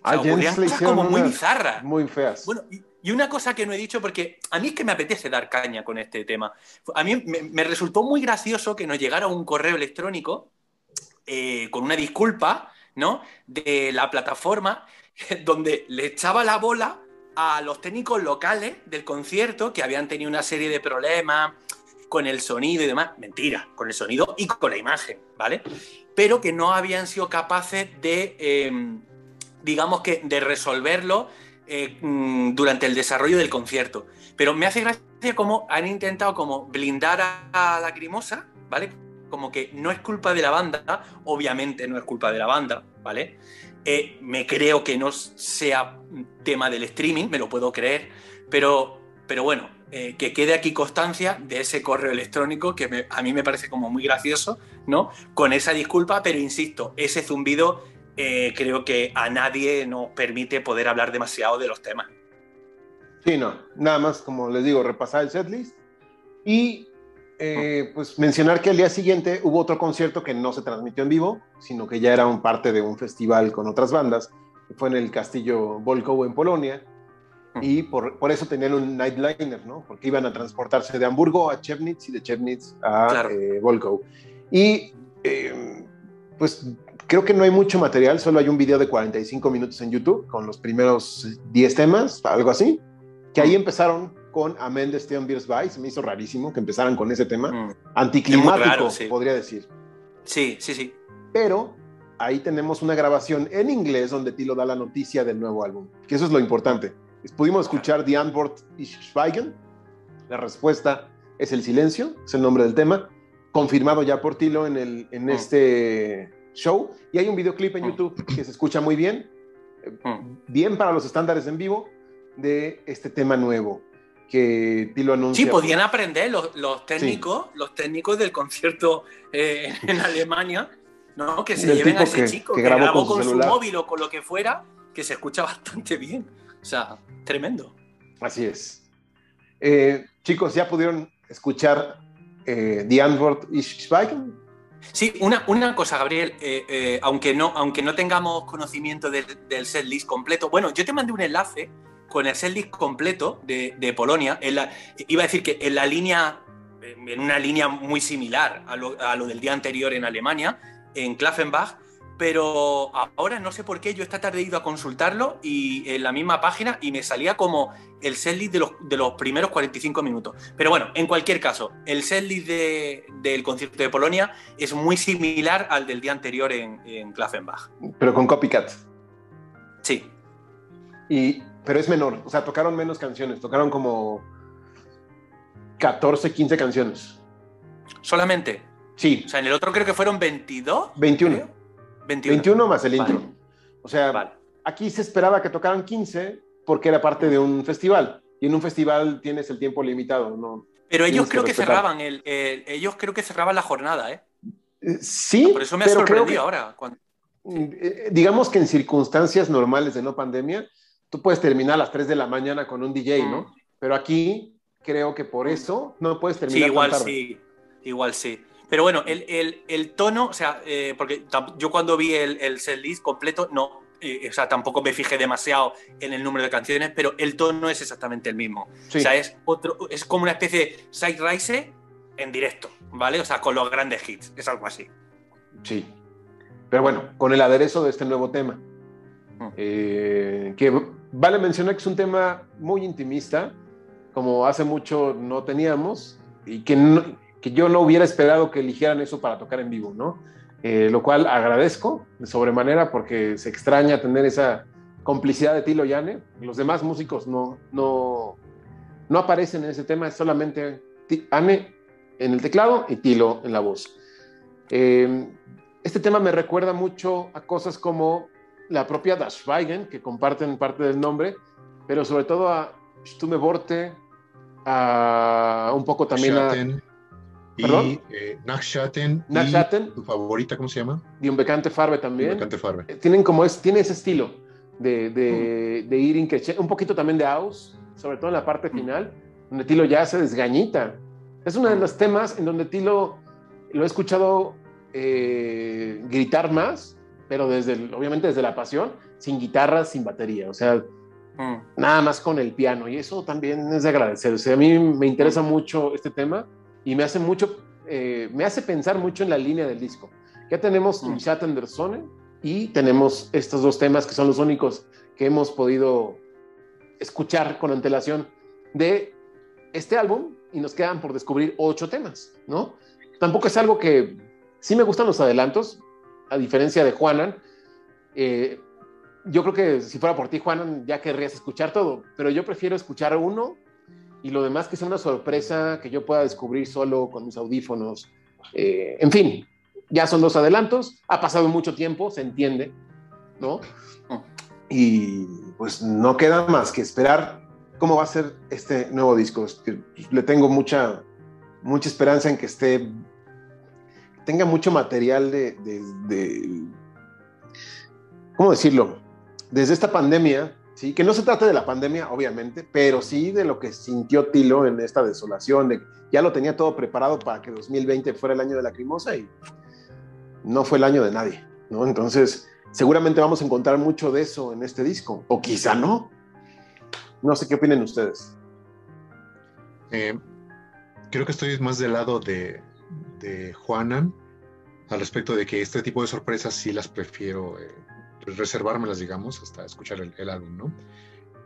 O sea, ocurrían cosas como muy bizarras. Muy feas. Bueno, y- y una cosa que no he dicho, porque a mí es que me apetece dar caña con este tema. A mí me, resultó muy gracioso que nos llegara un correo electrónico eh, con una disculpa, ¿no? De la plataforma donde le echaba la bola a los técnicos locales del concierto que habían tenido una serie de problemas con el sonido y demás. Mentira, con el sonido y con la imagen, ¿vale? Pero que no habían sido capaces de, em, digamos que, de resolverlo eh, mm, durante el desarrollo del concierto. Pero me hace gracia como han intentado como blindar a, la Lacrimosa, ¿vale? Como que no es culpa de la banda, obviamente no es culpa de la banda, ¿vale? Eh, me creo que no sea tema del streaming, me lo puedo creer, pero, pero bueno, eh, que quede aquí constancia de ese correo electrónico que a mí me parece como muy gracioso, ¿no? Con esa disculpa, pero insisto, ese zumbido eh, creo que a nadie nos permite poder hablar demasiado de los temas. Sí, no, nada más, como les digo, repasar el setlist y eh, pues mencionar que al día siguiente hubo otro concierto que no se transmitió en vivo, sino que ya era un parte de un festival con otras bandas, que fue en el Castillo Volkow en Polonia, y por, por, eso tenían un nightliner, ¿no? Porque iban a transportarse de Hamburgo a Chemnitz y de Chemnitz a eh, Volkow. Y pues Creo que no hay mucho material, solo hay un video de 45 minutos en YouTube con los primeros 10 temas, algo así, que ahí empezaron con Amén de Steven Beers Se me hizo rarísimo que empezaran con ese tema. Mm. Anticlimático, podría decir. Sí, sí, sí. Pero ahí tenemos una grabación en inglés donde Tilo da la noticia del nuevo álbum, que eso es lo importante. Pudimos escuchar The Antwort ist Schweigen. La respuesta es el silencio, es el nombre del tema, confirmado ya por Tilo en, el, en mm. este show y hay un videoclip en mm. YouTube que se escucha muy bien, mm. bien para los estándares en vivo de este tema nuevo que Tilo anuncia. Sí, podían aprender los, los técnicos, los técnicos del concierto eh, en Alemania, ¿no? Que se lleven a ese chico que, grabó, con, su, móvil o con lo que fuera, que se escucha bastante bien. O sea, tremendo. Así es. Eh, chicos, ¿ya pudieron escuchar eh, The Antwort is Schweigen? Sí, una, una cosa, Gabriel, eh, eh, aunque, no, aunque no tengamos conocimiento del, del setlist completo, bueno, yo te mandé un enlace con el setlist completo de, Polonia. iba a decir que en la línea, en una línea muy similar a lo, a lo del día anterior en Alemania, en Klaffenbach, pero ahora no sé por qué yo esta tarde he ido a consultarlo y en la misma página y me salía como el setlist de los, de los primeros 45 minutos. Pero bueno, en cualquier caso, el setlist de, del concierto de Polonia es muy similar al del día anterior en, en Klaffenbach. Pero con copycat. Sí. Y, pero es menor, o sea, tocaron menos canciones, tocaron como 14, 15 canciones. ¿Solamente? Sí. O sea, en el otro creo que fueron 22. 21. 21. más el intro. O sea, aquí se esperaba que tocaran 15 porque era parte de un festival. Y en un festival tienes el tiempo limitado, ¿no? Pero ellos creo que, cerraban el, ellos creo que cerraban la jornada, ¿eh? eh sí. Por eso me ha sorprendido ahora. Mm, eh, digamos que en circunstancias normales de no pandemia, tú puedes terminar a las 3 de la mañana con un DJ, ¿no? Mm. Pero aquí creo que por eso no puedes terminar. Sí, igual sí. Igual sí. Pero bueno, el, tono, o sea, eh, porque yo cuando vi el, el setlist completo, no, eh, o sea, tampoco me fijé demasiado en el número de canciones, pero el tono es exactamente el mismo. O sea, es, otro, es como una especie de side rise en directo, ¿vale? O sea, con los grandes hits, es algo así. Sí. Pero bueno, con el aderezo de este nuevo tema, mm. eh, que vale mencionar que es un tema muy intimista, como hace mucho no teníamos, y que no, que yo no hubiera esperado que eligieran eso para tocar en vivo, ¿no? Eh, lo cual agradezco de sobremanera porque se extraña tener esa complicidad de Tilo Yane. Los demás músicos no, no, no aparecen en ese tema, es solamente Anne en el teclado y Tilo en la voz. Eh, este tema me recuerda mucho a cosas como la propia Das Schweigen, que comparten parte del nombre, pero sobre todo a Stumme Borte, a un poco también a y eh, Y ¿Tu favorita cómo se llama? Y un Becante Farbe también. Becante Farbe. Eh, tienen como es, tiene ese estilo de, de, de ir un poquito también de house, sobre todo en la parte final, donde Tilo ya se desgañita. Es uno de los temas en donde Tilo lo he escuchado eh, gritar más, pero desde, obviamente desde la pasión, sin guitarra, sin batería. O sea, nada más con el piano. Y eso también es de agradecer. O sea, a mí me interesa mucho este tema y me hace mucho, eh, me hace pensar mucho en la línea del disco. Ya tenemos mm. Chat Anderson y tenemos estos dos temas que son los únicos que hemos podido escuchar con antelación de este álbum y nos quedan por descubrir ocho temas, ¿no? Tampoco es algo que sí me gustan los adelantos, a diferencia de Juanan. Eh, yo creo que si fuera por ti, Juanan, ya querrías escuchar todo, pero yo prefiero escuchar uno y lo demás que sea una sorpresa que yo pueda descubrir solo con mis audífonos. Eh, en fin, ya son dos adelantos, ha pasado mucho tiempo, se entiende, ¿no? Y pues no queda más que esperar cómo va a ser este nuevo disco. Le tengo mucha, mucha esperanza en que esté, tenga mucho material de, de, ¿cómo decirlo? Desde esta pandemia, ¿sí? Que no se trate de la pandemia, obviamente, pero sí de lo que sintió Tilo en esta desolación, de ya lo tenía todo preparado para que 2020 fuera el año de la crimosa y no fue el año de nadie, ¿no? Entonces, seguramente vamos a encontrar mucho de eso en este disco, o quizá no. No sé qué opinan ustedes. Eh, creo que estoy más del lado de, de Juanan al respecto de que este tipo de sorpresas sí las prefiero eh, reservármelas, digamos, hasta escuchar el, álbum, ¿no?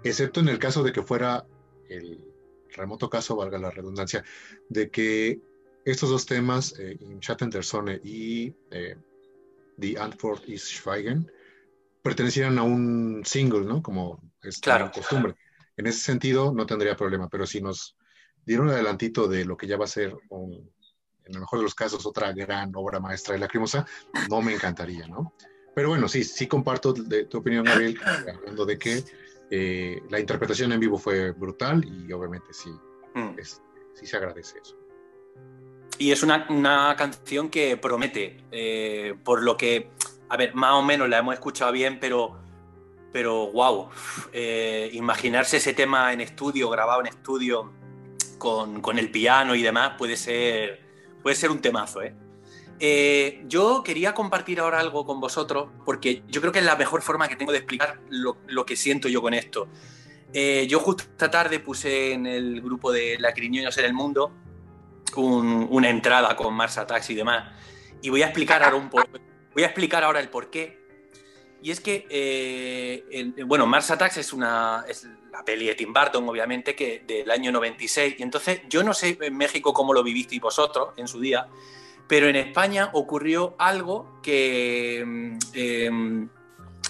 Excepto en el caso de que fuera el remoto caso, valga la redundancia, de que estos dos temas, eh, In Schatten der Sonne y eh, The Antwort ist Schweigen, pertenecieran a un single, ¿no? Como es claro. costumbre. En ese sentido, no tendría problema, pero si nos dieron un adelantito de lo que ya va a ser, en el mejor de los casos, otra gran obra maestra de Lacrimosa, no me encantaría, ¿no? Pero bueno, sí, sí comparto de tu opinión, Gabriel, hablando de que eh, la interpretación en vivo fue brutal y obviamente sí, mm. sí se agradece eso. Y es una, canción que promete, eh, por lo que, a ver, más o menos la hemos escuchado bien, pero, pero wow, eh, imaginarse ese tema en estudio, grabado en estudio, con, el piano y demás, puede ser, puede ser un temazo, ¿eh? ¿Eh? yo quería compartir ahora algo con vosotros, porque yo creo que es la mejor forma que tengo de explicar lo, lo que siento yo con esto. yo justo esta tarde puse en el grupo de Lacriñoños en el Mundo una entrada con Mars Attacks y demás. Y voy a explicar ahora un voy a explicar ahora el por qué. Y es que, eh, bueno, Mars Attacks es, una, es la peli de Tim Burton, obviamente, que del año 96. Y entonces, yo no sé en México cómo lo vivisteis vosotros en su día, pero en España ocurrió algo que mm, em,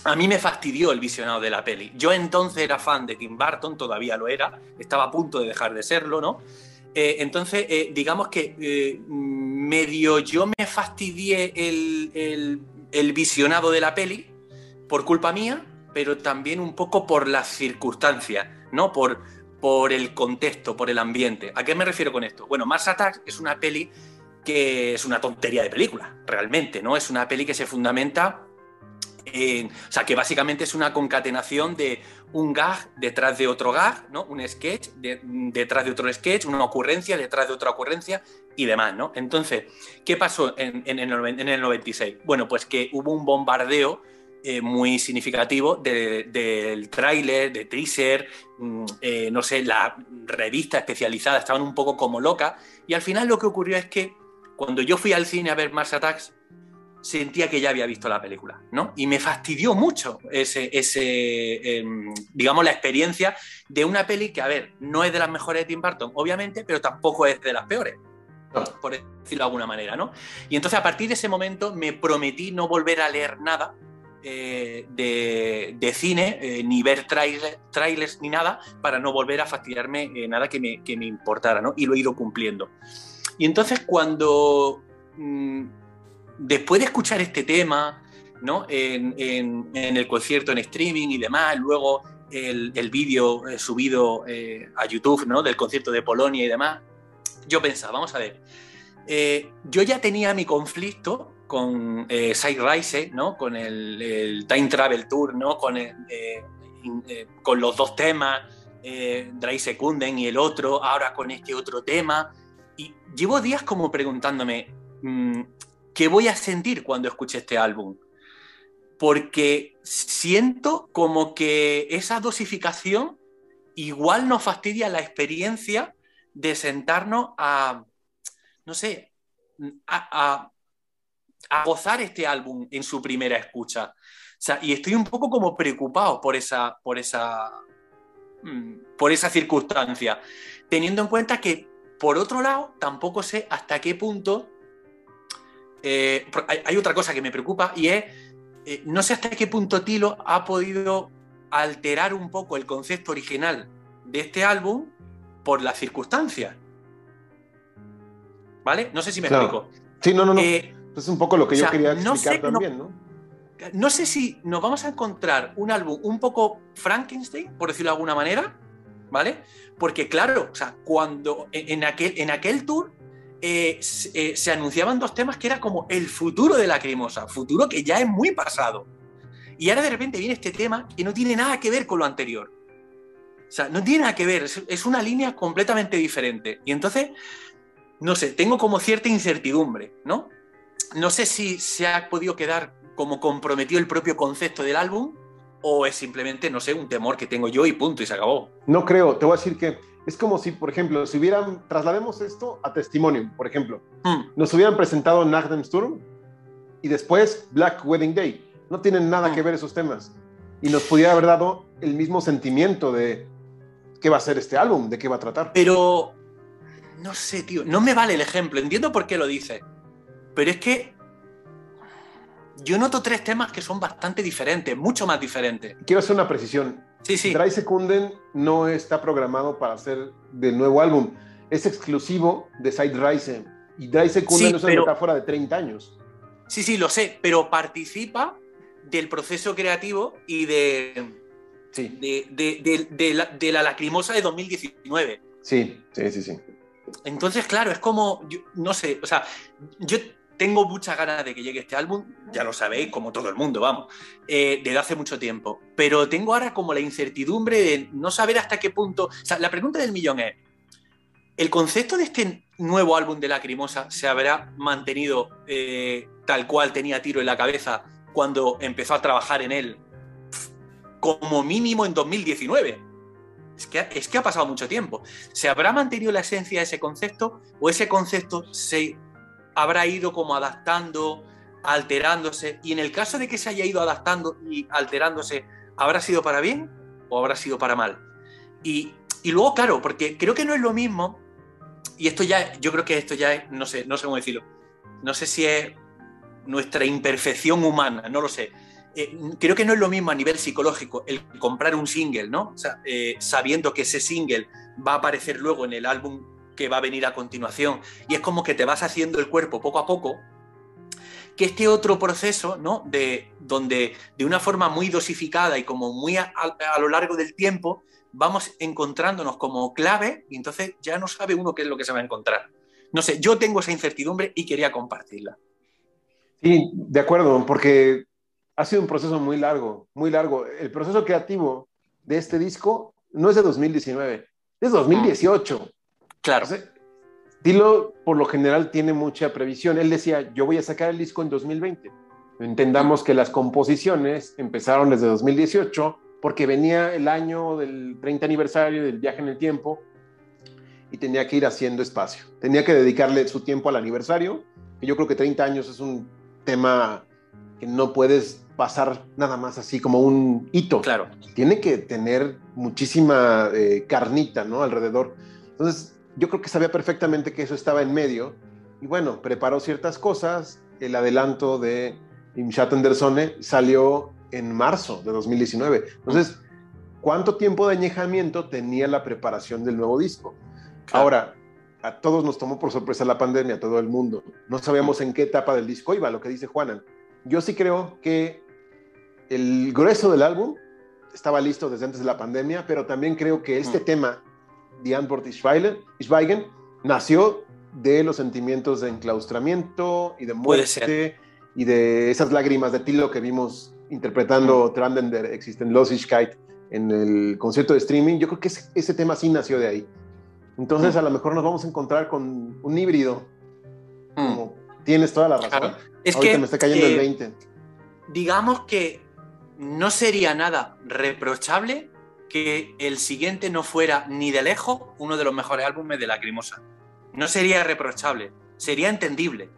a mí me fastidió el visionado de la peli. Yo entonces era fan de Tim Burton, todavía lo era, estaba a punto de dejar de serlo, ¿no? Eh, entonces, eh, digamos que eh, medio yo me fastidié el, visionado de la peli por culpa mía, pero también un poco por las circunstancias, ¿no? Por, por el contexto, por el ambiente. ¿A qué me refiero con esto? Bueno, Mars Attacks es una peli que es una tontería de película, realmente, ¿no? Es una peli que se fundamenta o sea, que básicamente es una concatenación de un gag detrás de otro gag, ¿no? Un sketch detrás de otro sketch, una ocurrencia detrás de otra ocurrencia y demás, ¿no? Entonces, ¿qué pasó en, el, 96? Bueno, pues que hubo un bombardeo eh, muy significativo del tráiler, de teaser, mm, eh, no sé, la revista especializada estaban un poco como locas y al final lo que ocurrió es que cuando yo fui al cine a ver Mars Attacks, sentía que ya había visto la película, ¿no? Y me fastidió mucho ese, ese em, digamos, la experiencia de una peli que, a ver, no es de las mejores de Tim Burton, obviamente, pero tampoco es de las peores, por decirlo de alguna manera, ¿no? Y entonces a partir de ese momento me prometí no volver a leer nada eh, de, cine, eh, ni ver trailers, ni nada, para no volver a fastidiarme eh, nada que me, que me, importara, ¿no? Y lo he ido cumpliendo. Y entonces cuando... Mm, después de escuchar este tema, ¿no? En, el concierto en streaming y demás, luego el, vídeo eh, subido eh, a YouTube, ¿no? Del concierto de Polonia y demás, yo pensaba, vamos a ver, eh, yo ya tenía mi conflicto con Side Rise, ¿no? Con el, Time Travel Tour, ¿no? Con, con los dos temas, Dry Secunden y el otro, ahora con este otro tema. Y llevo días como preguntándome, mm, ¿qué voy a sentir cuando escuche este álbum? Porque siento como que esa dosificación igual nos fastidia la experiencia de sentarnos a, no sé, a, gozar este álbum en su primera escucha. y estoy un poco como preocupado por esa, por esa, mm, por esa circunstancia. Teniendo en cuenta que, por otro lado, tampoco sé hasta qué punto. Eh, hay, otra cosa que me preocupa y es. Eh, no sé hasta qué punto Tilo ha podido alterar un poco el concepto original de este álbum por las circunstancias. ¿Vale? No sé si me explico. Sí, no, no, no. Eh, es un poco lo que yo quería explicar también, ¿no? No sé si nos vamos a encontrar un álbum un poco Frankenstein, por decirlo de alguna manera, ¿vale? Porque claro, o sea, cuando en aquel, en aquel tour eh, eh, se anunciaban dos temas que era como el futuro de la cremosa, futuro que ya es muy pasado. Y ahora de repente viene este tema que no tiene nada que ver con lo anterior. O sea, no tiene nada que ver, es, una línea completamente diferente. Y entonces, no sé, tengo como cierta incertidumbre, ¿no? No sé si se ha podido quedar como comprometido el propio concepto del álbum o es simplemente, no sé, un temor que tengo yo y punto, y se acabó. No creo, te voy a decir que es como si, por ejemplo, si hubieran, traslademos esto a Testimonium, por ejemplo, hmm. nos hubieran presentado Nagdem Sturm y después Black Wedding Day. No tienen nada hmm. que ver esos temas. Y nos pudiera haber dado el mismo sentimiento de qué va a ser este álbum, de qué va a tratar. Pero, no sé, tío, no me vale el ejemplo. Entiendo por qué lo dice. Pero es que yo noto tres temas que son bastante diferentes, mucho más diferentes. Quiero hacer una precisión. Sí, sí. Dry Secunden no está programado para hacer del nuevo álbum. Es exclusivo de Side Rise. Y Dry Secunden es una metáfora de 30 años. Sí, sí, lo sé, pero participa del proceso creativo y de, sí. de, la, de, la, lacrimosa de 2019. Sí, sí, sí, sí. Entonces, claro, es como, no sé, o sea, yo tengo muchas ganas de que llegue este álbum, ya lo sabéis, como todo el mundo, vamos, eh, desde hace mucho tiempo. Pero tengo ahora como la incertidumbre de no saber hasta qué punto. O sea, la pregunta del millón es: ¿el concepto de este nuevo álbum de Lacrimosa se habrá mantenido eh, tal cual tenía tiro en la cabeza cuando empezó a trabajar en él, como mínimo en 2019? Es que, es que ha pasado mucho tiempo. ¿Se habrá mantenido la esencia de ese concepto o ese concepto se habrá ido como adaptando, alterándose, y en el caso de que se haya ido adaptando y alterándose, ¿habrá sido para bien o habrá sido para mal? Y, luego, claro, porque creo que no es lo mismo, y esto ya, yo creo que esto ya es, no sé, no sé cómo decirlo, no sé si es nuestra imperfección humana, no lo sé. Eh, creo que no es lo mismo a nivel psicológico el comprar un single, ¿no? Eh, sabiendo que ese single va a aparecer luego en el álbum que va a venir a continuación. Y es como que te vas haciendo el cuerpo poco a poco, que este otro proceso, ¿no? De donde de una forma muy dosificada y como muy a, lo largo del tiempo vamos encontrándonos como clave y entonces ya no sabe uno qué es lo que se va a encontrar. No sé, yo tengo esa incertidumbre y quería compartirla. Sí, de acuerdo, porque ha sido un proceso muy largo, muy largo. El proceso creativo de este disco no es de 2019, es 2018. Claro. Tilo, por lo general, tiene mucha previsión. Él decía, yo voy a sacar el disco en 2020. Entendamos que las composiciones empezaron desde 2018 porque venía el año del 30 aniversario del viaje en el tiempo y tenía que ir haciendo espacio. Tenía que dedicarle su tiempo al aniversario. Y yo creo que 30 años es un tema que no puedes pasar nada más así como un hito. Claro. Tiene que tener muchísima eh, carnita, ¿no? Alrededor. Entonces, yo creo que sabía perfectamente que eso estaba en medio y bueno, preparó ciertas cosas. El adelanto de Imshat Andersone salió en marzo de 2019. Entonces, ¿cuánto tiempo de añejamiento tenía la preparación del nuevo disco? Ahora, a todos nos tomó por sorpresa la pandemia, a todo el mundo. No sabíamos en qué etapa del disco iba, lo que dice Juanan. Yo sí creo que el grueso del álbum estaba listo desde antes de la pandemia, pero también creo que este tema Die Antwort Schweigen nació de los sentimientos de enclaustramiento y de muerte y de esas lágrimas de Tilo que vimos interpretando Tranden der Existenlosigkeit en el concierto de streaming. Yo creo que ese, tema sí nació de ahí. Entonces, a lo mejor nos vamos a encontrar con un híbrido. Como tienes toda la razón. Es que me está cayendo el 20. Eh, digamos que no sería nada reprochable que el siguiente no fuera ni de lejos uno de los mejores álbumes de Lacrimosa. No sería reprochable, sería entendible.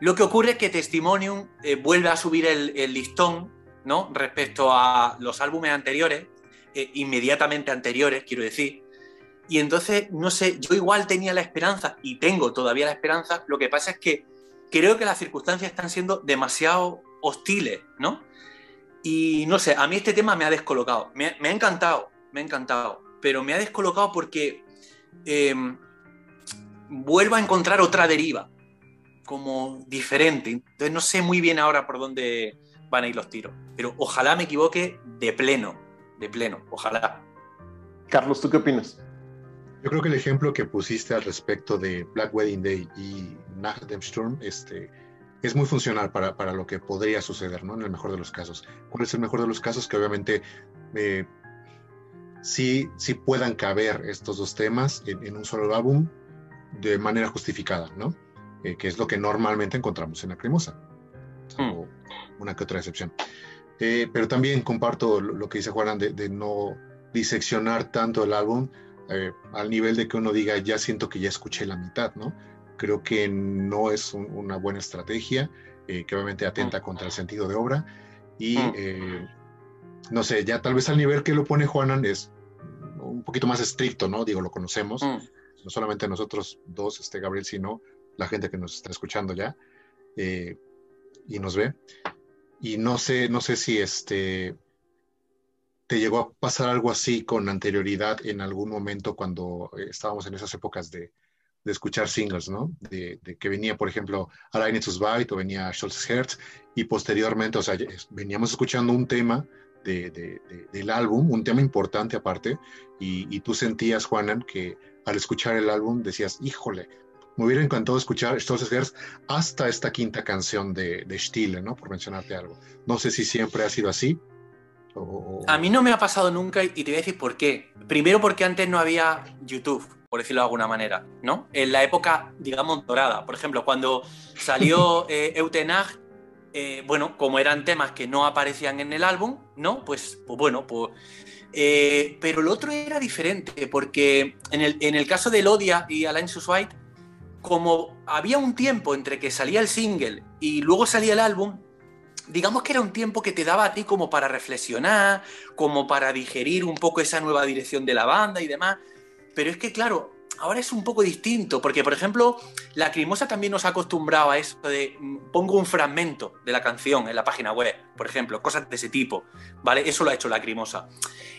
Lo que ocurre es que Testimonium eh, vuelve a subir el, listón ¿no? respecto a los álbumes anteriores, eh, inmediatamente anteriores, quiero decir. Y entonces, no sé, yo igual tenía la esperanza y tengo todavía la esperanza, lo que pasa es que creo que las circunstancias están siendo demasiado hostiles, ¿no? Y no sé, a mí este tema me ha descolocado, me, ha encantado, me ha encantado, pero me ha descolocado porque em, vuelvo a encontrar otra deriva, como diferente. Entonces no sé muy bien ahora por dónde van a ir los tiros, pero ojalá me equivoque de pleno, de pleno, ojalá. Carlos, ¿tú qué opinas? Yo creo que el ejemplo que pusiste al respecto de Black Wedding Day y Nacht dem Sturm este, es muy funcional para, para, lo que podría suceder, ¿no? En el mejor de los casos. ¿Cuál es el mejor de los casos? Que obviamente eh, sí, sí puedan caber estos dos temas en, un solo álbum de manera justificada, ¿no? Eh, que es lo que normalmente encontramos en la cremosa. O hmm. una que otra excepción. Eh, pero también comparto lo, que dice Juan de, de no diseccionar tanto el álbum eh, al nivel de que uno diga, ya siento que ya escuché la mitad, ¿no? Creo que no es una buena estrategia, eh, que obviamente atenta contra el sentido de obra. Y eh, no sé, ya tal vez al nivel que lo pone Juanan es un poquito más estricto, ¿no? Digo, lo conocemos, no solamente nosotros dos, este Gabriel, sino la gente que nos está escuchando ya y nos ve. Y no sé, no sé si este ¿Te llegó a pasar algo así con anterioridad en algún momento cuando eh, estábamos en esas épocas de, de escuchar singles, ¿no? De, que venía, por ejemplo, Alain Byte o venía Schultz's Hertz y posteriormente, o sea, veníamos escuchando un tema de, del álbum, un tema importante aparte, y, tú sentías, Juanan, que al escuchar el álbum decías, híjole, me hubiera encantado escuchar Stolz's Hertz hasta esta quinta canción de, de Stille, ¿no? Por mencionarte algo. No sé si siempre ha sido así, a mí no me ha pasado nunca y te voy a decir por qué. Primero porque antes no había YouTube, por decirlo de alguna manera, ¿no? En la época, digamos, dorada. Por ejemplo, cuando salió eh, Eutenag, eh, bueno, como eran temas que no aparecían en el álbum, ¿no? Pues, pues bueno, pues... Eh, pero el otro era diferente, porque en el, en el caso de Lodia y Alain White, como había un tiempo entre que salía el single y luego salía el álbum, digamos que era un tiempo que te daba a ti como para reflexionar, como para digerir un poco esa nueva dirección de la banda y demás. Pero es que, claro, ahora es un poco distinto, porque, por ejemplo, la Crimosa también nos ha acostumbrado a eso de mm, pongo un fragmento de la canción en la página web, por ejemplo, cosas de ese tipo, ¿vale? Eso lo ha hecho la Crimosa.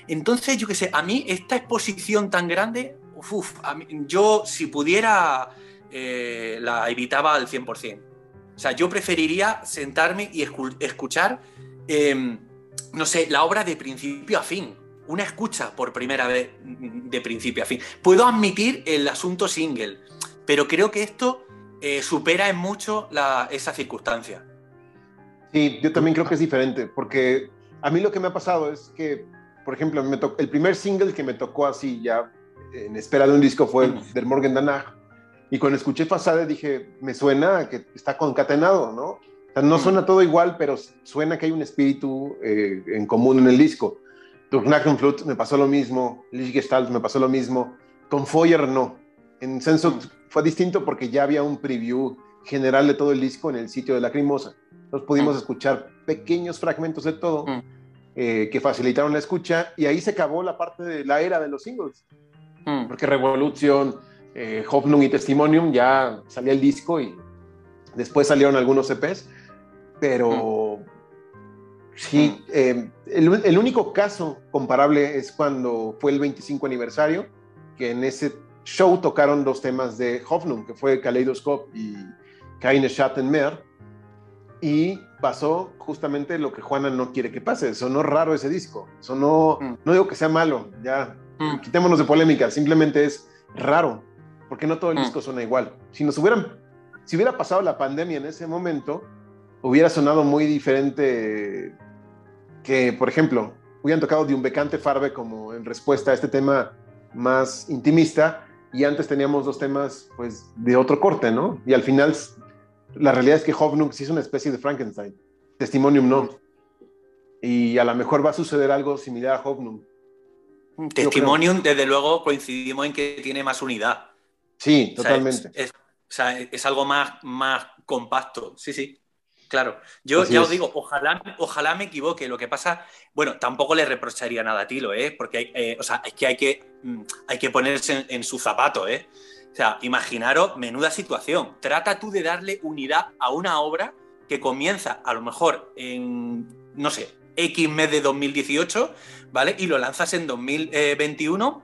Entonces, yo qué sé, a mí esta exposición tan grande, uf, yo si pudiera eh, la evitaba al 100%. O sea, yo preferiría sentarme y escuchar, em, no sé, la obra de principio a fin. Una escucha por primera vez de principio a fin. Puedo admitir el asunto single, pero creo que esto eh, supera en mucho esa circunstancia. Sí, yo también creo que es diferente, porque a mí lo que me ha pasado es que, por ejemplo, me el primer single que me tocó así ya en espera de un disco fue el del Morgan Danach, y cuando escuché Fasade dije, me suena que está concatenado, ¿no? O sea, no suena todo igual, pero suena que hay un espíritu eh, en común en el disco. Flut me pasó lo mismo, Lichtgestalt me pasó lo mismo, con Foyer no. En Senso mm. fue distinto porque ya había un preview general de todo el disco en el sitio de Lacrimosa. Entonces pudimos mm. escuchar pequeños fragmentos de todo eh, que facilitaron la escucha y ahí se acabó la parte de la era de los singles. Porque Revolución, eh, Hoffnung y Testimonium, ya salía el disco y después salieron algunos EPs, pero sí, eh, el, único caso comparable es cuando fue el 25 aniversario, que en ese show tocaron dos temas de Hoffnung, que fue Kaleidoscope y Keine Schattenmeer, y pasó justamente lo que Juana no quiere que pase, sonó raro ese disco, sonó, mm. no digo que sea malo, ya, mm. quitémonos de polémica, simplemente es raro, porque no todo el mm. disco suena igual. Si nos hubieran, si hubiera pasado la pandemia en ese momento, hubiera sonado muy diferente que, por ejemplo, hubieran tocado de un becante Farbe como en respuesta a este tema más intimista y antes teníamos dos temas pues de otro corte, ¿no? Y al final la realidad es que Hoffnung sí es una especie de Frankenstein, Testimonium no. Y a lo mejor va a suceder algo similar a Hoffnung. Testimonium, desde luego, coincidimos en que tiene más unidad. Sí, totalmente. es, algo más, más compacto, sí, sí. Claro, yo Así ya es. os digo, ojalá, ojalá me equivoque. Lo que pasa, bueno, tampoco le reprocharía nada a Tilo, ¿eh? Porque hay, eh, o sea, es que hay que, mm, hay que ponerse en, en su zapato, ¿eh? O sea, imaginaros, menuda situación. Trata tú de darle unidad a una obra que comienza a lo mejor en, no sé, X mes de 2018, ¿vale? Y lo lanzas en 2021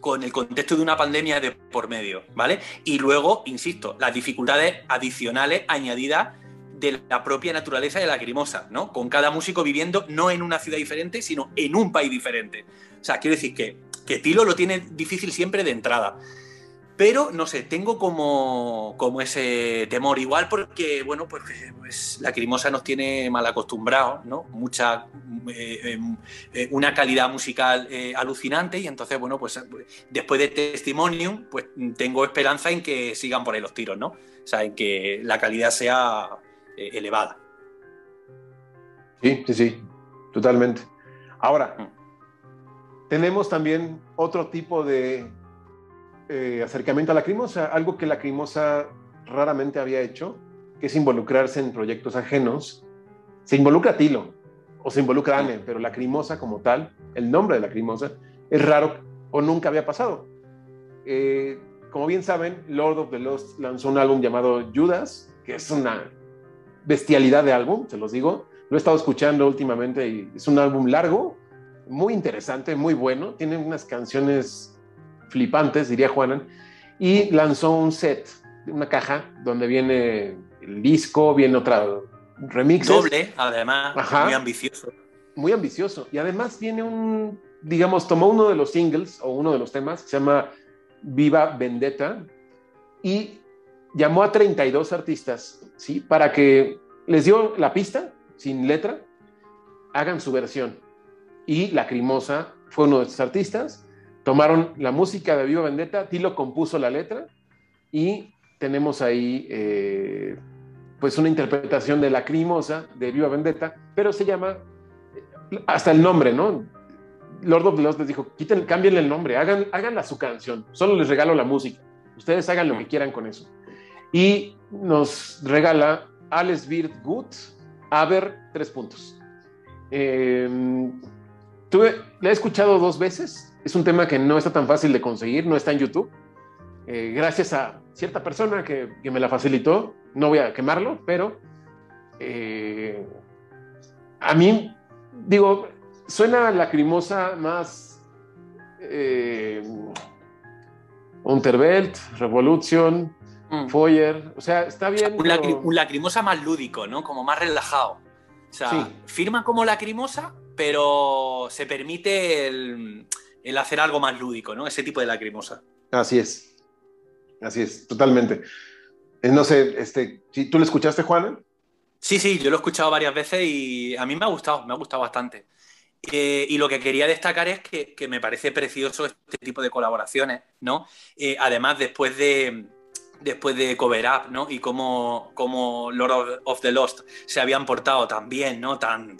con el contexto de una pandemia de por medio, ¿vale? Y luego, insisto, las dificultades adicionales añadidas de la propia naturaleza de la Lacrimosa, ¿no? Con cada músico viviendo no en una ciudad diferente, sino en un país diferente. O sea, quiero decir que, que Tilo lo tiene difícil siempre de entrada. Pero, no sé, tengo como, como ese temor igual porque, bueno, pues, pues Lacrimosa nos tiene mal acostumbrados, ¿no? Mucha, eh, eh, una calidad musical eh, alucinante y entonces, bueno, pues después de Testimonium, pues tengo esperanza en que sigan por ahí los tiros, ¿no? O sea, en que la calidad sea eh, elevada. Sí, sí, sí, totalmente. Ahora, tenemos también otro tipo de eh, acercamiento a la Lacrimosa, algo que la Lacrimosa raramente había hecho, que es involucrarse en proyectos ajenos. Se involucra Tilo o se involucra Anne, pero la Lacrimosa como tal, el nombre de la Lacrimosa, es raro o nunca había pasado. Eh, como bien saben, Lord of the Lost lanzó un álbum llamado Judas, que es una bestialidad de álbum, se los digo. Lo he estado escuchando últimamente y es un álbum largo, muy interesante, muy bueno. Tiene unas canciones flipantes, diría Juanan. Y lanzó un set, una caja, donde viene el disco, viene otra remix. Doble, además, Ajá. muy ambicioso. Muy ambicioso. Y además viene un, digamos, tomó uno de los singles o uno de los temas, que se llama Viva Vendetta, y llamó a 32 artistas, ¿sí? Para que les dio la pista, sin letra, hagan su versión. Y Lacrimosa fue uno de estos artistas. Tomaron la música de Viva Vendetta, Tilo compuso la letra y tenemos ahí eh, pues una interpretación de Lacrimosa de Viva Vendetta, pero se llama hasta el nombre, ¿no? Lord of the Lost les dijo, quiten, cámbienle el nombre, hagan, háganla su canción, solo les regalo la música, ustedes hagan lo que quieran con eso. Y nos regala Alex Bird Good, a ver, tres puntos. Eh, tuve, la he escuchado dos veces, es un tema que no está tan fácil de conseguir, no está en YouTube. Eh, gracias a cierta persona que, que, me la facilitó, no voy a quemarlo, pero eh, a mí, digo, suena lacrimosa más eh, Unterwelt, Revolution, mm. Foyer, o sea, está bien. Un, lacri pero... un, lacrimosa más lúdico, ¿no? Como más relajado. O sea, sí. firma como lacrimosa, pero se permite el, el, hacer algo más lúdico, ¿no? Ese tipo de lacrimosa. Así es. Así es, totalmente. Eh, no sé, este, ¿tú lo escuchaste, Juana? Sí, sí, yo lo he escuchado varias veces y a mí me ha gustado, me ha gustado bastante. Eh, y lo que quería destacar es que, que, me parece precioso este tipo de colaboraciones, ¿no? Eh, además, después de, después de Cover Up, ¿no? Y cómo, cómo Lord of, the Lost se habían portado tan bien, ¿no? Tan,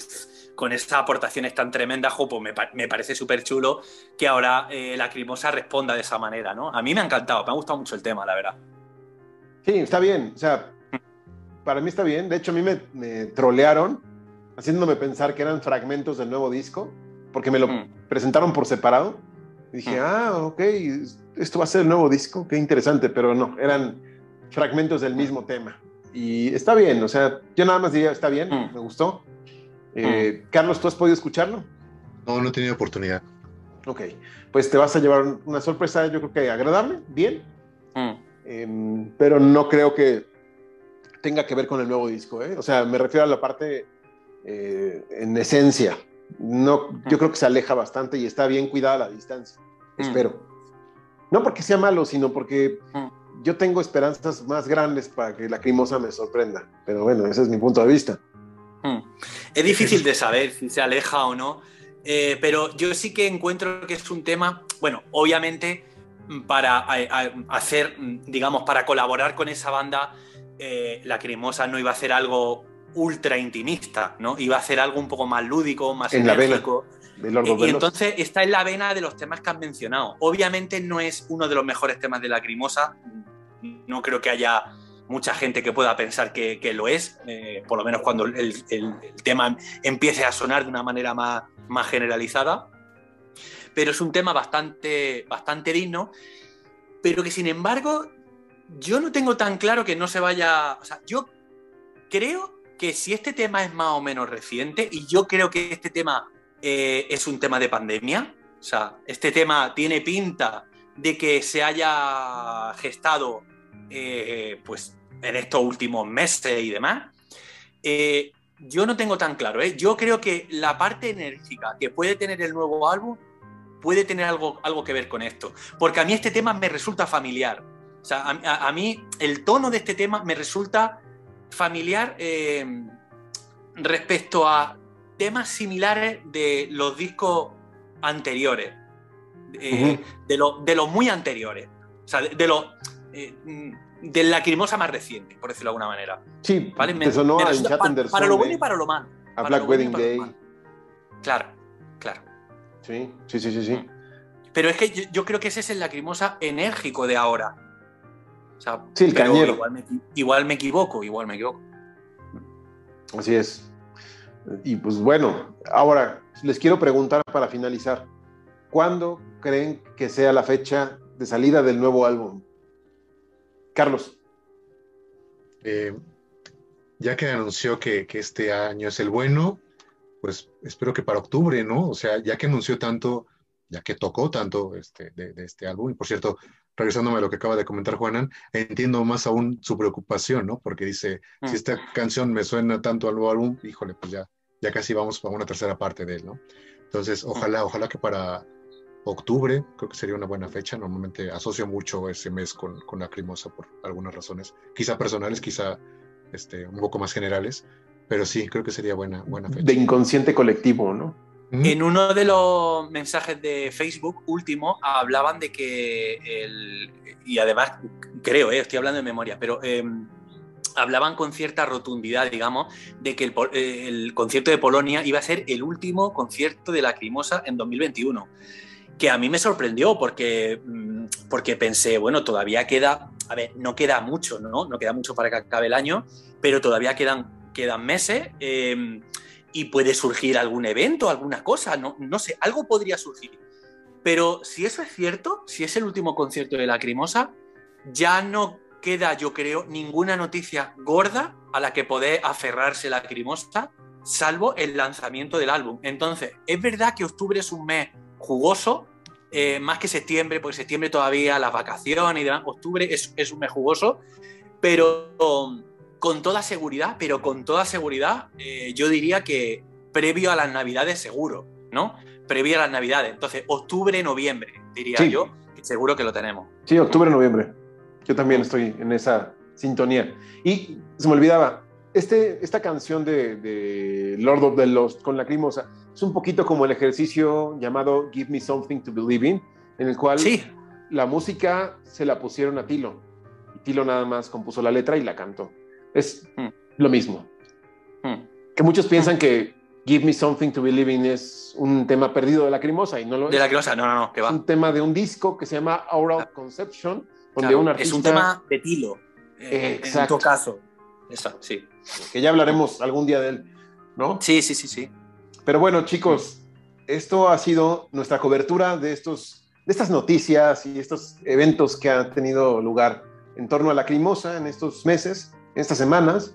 con estas aportaciones tan tremendas, pues me, me parece súper chulo que ahora eh, Lacrimosa responda de esa manera, ¿no? A mí me ha encantado, me ha gustado mucho el tema, la verdad. Sí, está bien, o sea, para mí está bien. De hecho, a mí me, me trolearon haciéndome pensar que eran fragmentos del nuevo disco, porque me lo mm. presentaron por separado. Y dije, mm. ah, ok, esto va a ser el nuevo disco, qué interesante, pero no, eran fragmentos del mismo tema. Y está bien, o sea, yo nada más diría, está bien, mm. me gustó. Eh, Carlos, ¿tú has podido escucharlo? No, no he tenido oportunidad. Ok, pues te vas a llevar una sorpresa, yo creo que agradable, bien, eh, pero no creo que tenga que ver con el nuevo disco, ¿eh? O sea, me refiero a la parte eh, en esencia. No, yo creo que se aleja bastante y está bien cuidada la distancia. Mm. Espero. No porque sea malo, sino porque mm. yo tengo esperanzas más grandes para que la crimosa me sorprenda. Pero bueno, ese es mi punto de vista. Mm. Es difícil de saber si se aleja o no, eh, pero yo sí que encuentro que es un tema, bueno, obviamente para a, a hacer, digamos, para colaborar con esa banda, eh, la crimosa no iba a hacer algo ultra intimista, ¿no? Iba a hacer algo un poco más lúdico, más en enérgico. La vena y, y entonces está en la vena de los temas que has mencionado. Obviamente no es uno de los mejores temas de Lacrimosa. No creo que haya mucha gente que pueda pensar que, lo es, eh, por lo menos cuando el, tema empiece a sonar de una manera más, más generalizada. Pero es un tema bastante, bastante digno, pero que sin embargo yo no tengo tan claro que no se vaya... O sea, yo creo que si este tema es más o menos reciente, y yo creo que este tema eh, es un tema de pandemia, o sea, este tema tiene pinta de que se haya gestado eh, pues en estos últimos meses y demás, eh, yo no tengo tan claro. Yo creo que la parte enérgica que puede tener el nuevo álbum puede tener algo, algo que ver con esto. Porque a mí este tema me resulta familiar. O sea, a, mí el tono de este tema me resulta familiar respecto a temas similares de los discos anteriores. de, de los muy anteriores. O sea, de, los de lacrimosa más reciente, por decirlo de alguna manera. Sí, ¿vale? me, sonó a para, lo bueno y para lo malo. A Black Wedding Day. Claro, claro. Sí, sí, sí, sí, sí. Mm. Pero es que yo, creo que ese es el lacrimosa enérgico de ahora. O sea, sí, el cañero. Igual me, equivoco, igual me equivoco. Así es. Y pues bueno, ahora les quiero preguntar para finalizar, ¿cuándo creen que sea la fecha de salida del nuevo álbum? Carlos. Eh, ya que anunció que, este año es el bueno, pues espero que para octubre, ¿no? O sea, ya que anunció tanto, ya que tocó tanto este, de, este álbum, y por cierto, regresándome a lo que acaba de comentar Juanan, entiendo más aún su preocupación, ¿no? Porque dice, si mm. esta canción me suena tanto al nuevo álbum, híjole, pues ya, ya casi vamos para una tercera parte de él, ¿no? Entonces, ojalá, ojalá que para octubre, creo que sería una buena fecha. Normalmente asocio mucho ese mes con, con Lacrimosa por algunas razones, quizá personales, quizá este, un poco más generales, pero sí, creo que sería buena, buena fecha. De inconsciente colectivo, ¿no? En uno de los mensajes de Facebook último hablaban de que el, y además creo, eh, estoy hablando de memoria, pero em, hablaban con cierta rotundidad, digamos, de que el, el, concierto de Polonia iba a ser el último concierto de Lacrimosa en 2021 que a mí me sorprendió porque, mm, porque pensé, bueno, todavía queda, a ver, no queda mucho, ¿no? No queda mucho para que acabe el año, pero todavía quedan, quedan meses em, y puede surgir algún evento, alguna cosa, no, no sé, algo podría surgir. Pero si eso es cierto, si es el último concierto de Lacrimosa, ya no queda, yo creo, ninguna noticia gorda a la que poder aferrarse Lacrimosa, salvo el lanzamiento del álbum. Entonces, es verdad que octubre es un mes jugoso, eh, más que septiembre, porque septiembre todavía las vacaciones y demás, octubre es, un mes jugoso, pero con toda seguridad, pero con toda seguridad, eh, yo diría que previo a las navidades seguro, ¿no? Previo a las navidades. Entonces, octubre, noviembre, diría yo, seguro que lo tenemos. Sí, octubre, noviembre. Yo también estoy en esa sintonía. Y se me olvidaba, este, esta canción de, Lord of the Lost con la Lacrimosa es un poquito como el ejercicio llamado Give Me Something to Believe in, en el cual la música se la pusieron a Tilo. Y Tilo nada más compuso la letra y la cantó. Es hmm. lo mismo. Hmm. Que muchos piensan hmm. que Give Me Something to Believe in es un tema perdido de la Lacrimosa y no lo de Lacrimosa, no, no, no, que va. Es un tema de un disco que se llama Oral ah. Conception, donde un artista... Es un tema de Tilo, eh, en tu caso. Eso, sí. Que ya hablaremos algún día de él, ¿no? Sí, sí, sí, sí. Pero bueno, chicos, esto ha sido nuestra cobertura de, estos, de estas noticias y estos eventos que han tenido lugar en torno a la Crimosa en estos meses, en estas semanas.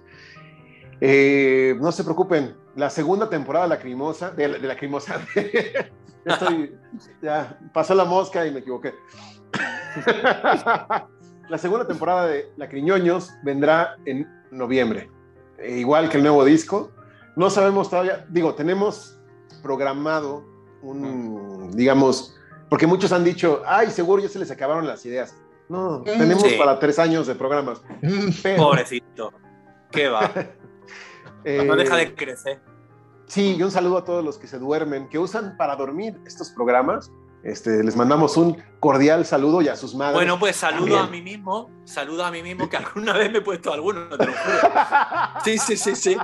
Eh, no se preocupen, la segunda temporada de la Crimosa, de de la Crimosa, ya pasó la mosca y me equivoqué. la segunda temporada de La Criñoños vendrá en noviembre, e igual que el nuevo disco. No sabemos todavía, digo, tenemos programado un, digamos, porque muchos han dicho, ay, seguro ya se les acabaron las ideas. No, mm, tenemos para tres años de programas. Pobrecito, qué va. no deja de crecer. Sí, y un saludo a todos los que se duermen, que usan para dormir estos programas. Este, les mandamos un cordial saludo y a sus madres. Bueno, pues saludo a mí mismo, saludo a mí mismo, que alguna vez me he puesto alguno, te lo juro. Sí, sí, sí, sí.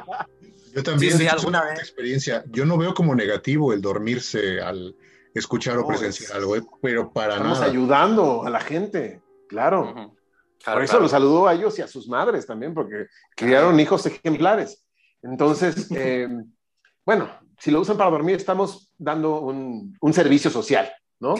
Yo también, sí, alguna vez. experiencia. Yo no veo como negativo el dormirse al escuchar o presenciar algo, ¿eh? pero para Estamos ayudando a la gente, claro. Por eso los saludó a ellos y a sus madres también, porque criaron hijos ejemplares. Entonces, eh, bueno, si lo usan para dormir, estamos dando un, servicio social, ¿no?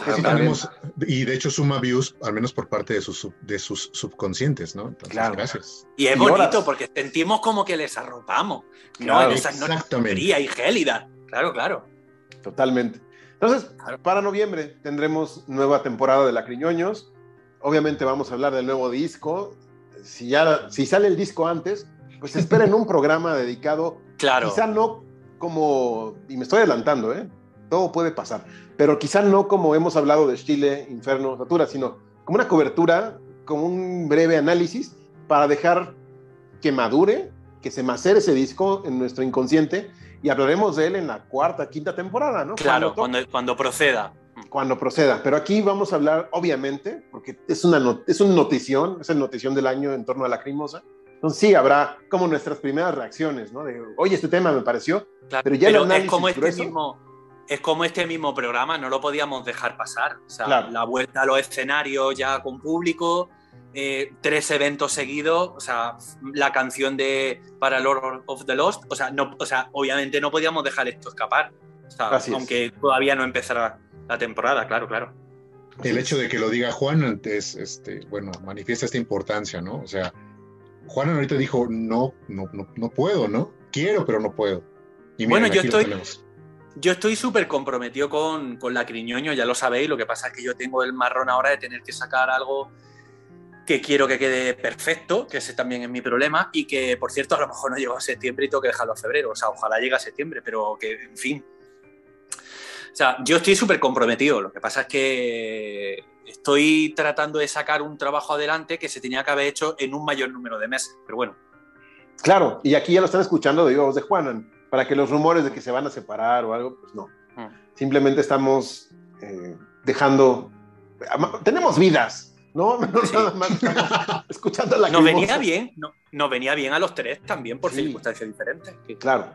y de hecho suma views, al menos por parte de sus, de sus subconscientes, ¿no? Entonces, claro. Gracias. Y es bonito porque sentimos como que les arropamos, ¿no? En esas noches y gélida. Claro, claro. Totalmente. Entonces, para noviembre tendremos nueva temporada de La Criñoños. Obviamente vamos a hablar del nuevo disco. Si, ya, si sale el disco antes, pues esperen un programa dedicado, claro. quizá no como, y me estoy adelantando, ¿eh? Todo puede pasar, pero quizá no como hemos hablado de Chile, Inferno, Natura, sino como una cobertura, como un breve análisis para dejar que madure, que se macere ese disco en nuestro inconsciente y hablaremos de él en la cuarta, quinta temporada, ¿no? Claro, cuando, cuando, proceda. Cuando proceda. Pero aquí vamos a hablar, obviamente, porque es una, es una notición, es el notición del año en torno a la crimosa. Entonces sí, habrá como nuestras primeras reacciones, ¿no? De, oye, este tema me pareció, pero ya pero es como este mismo es como este mismo programa, no lo podíamos dejar pasar. O sea, la vuelta a los escenarios ya con público, eh, tres eventos seguidos, o sea, la canción de para Lord of the Lost, o sea, no, o sea, obviamente no podíamos dejar esto escapar, aunque todavía no empezara la temporada, claro, claro. El hecho de que lo diga Juan antes, este, bueno, manifiesta esta importancia, ¿no? O sea, Juan ahorita dijo, no, no, no, no puedo, ¿no? Quiero, pero no puedo. Y bueno, yo estoy, yo estoy súper comprometido con, con la Criñoño, ya lo sabéis, lo que pasa es que yo tengo el marrón ahora de tener que sacar algo que quiero que quede perfecto, que ese también es mi problema, y que, por cierto, a lo mejor no llego a septiembre y tengo que dejarlo a febrero, o sea, ojalá llegue a septiembre, pero que, en fin. O sea, yo estoy súper comprometido, lo que pasa es que estoy tratando de sacar un trabajo adelante que se tenía que haber hecho en un mayor número de meses, pero bueno. Claro, y aquí ya lo están escuchando de voz de Juanan, para que los rumores de que se van a separar o algo, pues no. Mm. Simplemente estamos eh, dejando... Tenemos vidas, ¿no? No nada más escuchando la Nos venía bien, no, nos venía bien a los tres también por circunstancias diferentes. Claro,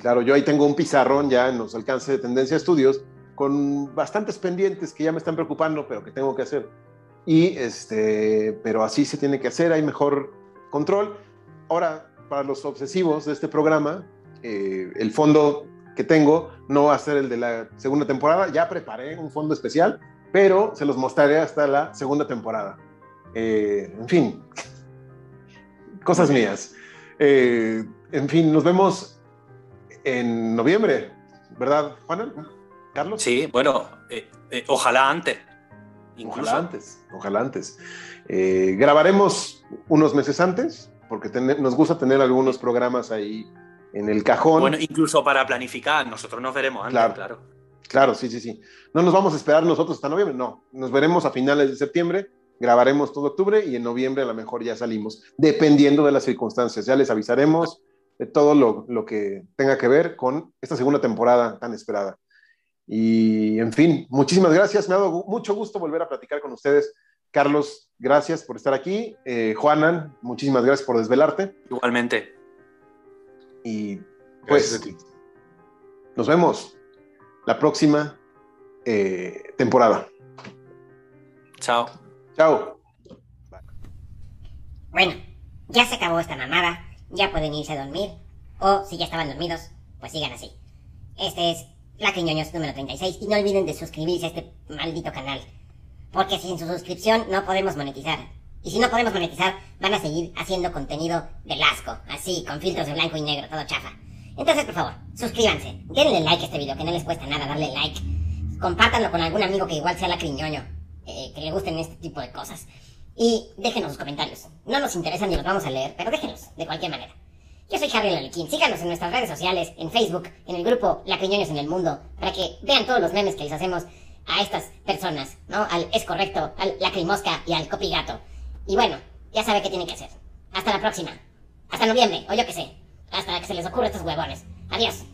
claro, yo ahí tengo un pizarrón ya en los alcances de Tendencia Estudios con bastantes pendientes que ya me están preocupando, pero que tengo que hacer. Y este, pero así se tiene que hacer, hay mejor control. Ahora, para los obsesivos de este programa, eh, el fondo que tengo no va a ser el de la segunda temporada, ya preparé un fondo especial pero se los mostraré hasta la segunda temporada. Eh, en fin, cosas mías. Eh, en fin, nos vemos en noviembre, ¿verdad, Juan? ¿Carlos? Sí, bueno, eh, ojalá antes. Ojalá antes, ojalá antes. grabaremos unos meses antes, porque nos gusta tener algunos programas ahí en el cajón. Bueno, incluso para planificar, nosotros nos veremos antes, claro. Claro, sí, sí, sí. No nos vamos a esperar nosotros hasta noviembre, no. Nos veremos a finales de septiembre, grabaremos todo octubre y en noviembre a lo mejor ya salimos, dependiendo de las circunstancias. Ya les avisaremos de todo lo, que tenga que ver con esta segunda temporada tan esperada. Y en fin, muchísimas gracias. Me ha dado mucho gusto volver a platicar con ustedes. Carlos, gracias por estar aquí. Eh, Juanan, muchísimas gracias por desvelarte. Igualmente. Y pues nos vemos la próxima eh, temporada. Chao. Chao. Bueno, ya se acabó esta mamada, ya pueden irse a dormir, o si ya estaban dormidos, pues sigan así. Este es La Quiñoños número 36 y no olviden de suscribirse a este maldito canal, porque sin su suscripción no podemos monetizar. Y si no podemos monetizar, van a seguir haciendo contenido de asco, así, con filtros de blanco y negro, todo chafa. Entonces, por favor, suscríbanse, denle like a este video, que no les cuesta nada darle like. Compártanlo con algún amigo que igual sea la eh, que le gusten este tipo de cosas. Y déjenos sus comentarios. No nos interesan ni los vamos a leer, pero déjenos, de cualquier manera. Yo soy Harry Laliquín. Síganos en nuestras redes sociales, en Facebook, en el grupo La Criñoños en el Mundo, para que vean todos los memes que les hacemos a estas personas, ¿no? Al Es Correcto, al Lacrimosca y al Copigato. Y bueno, ya sabe qué tiene que hacer. Hasta la próxima. Hasta noviembre, o yo qué sé hasta que se les ocurra estos huevones. Adiós.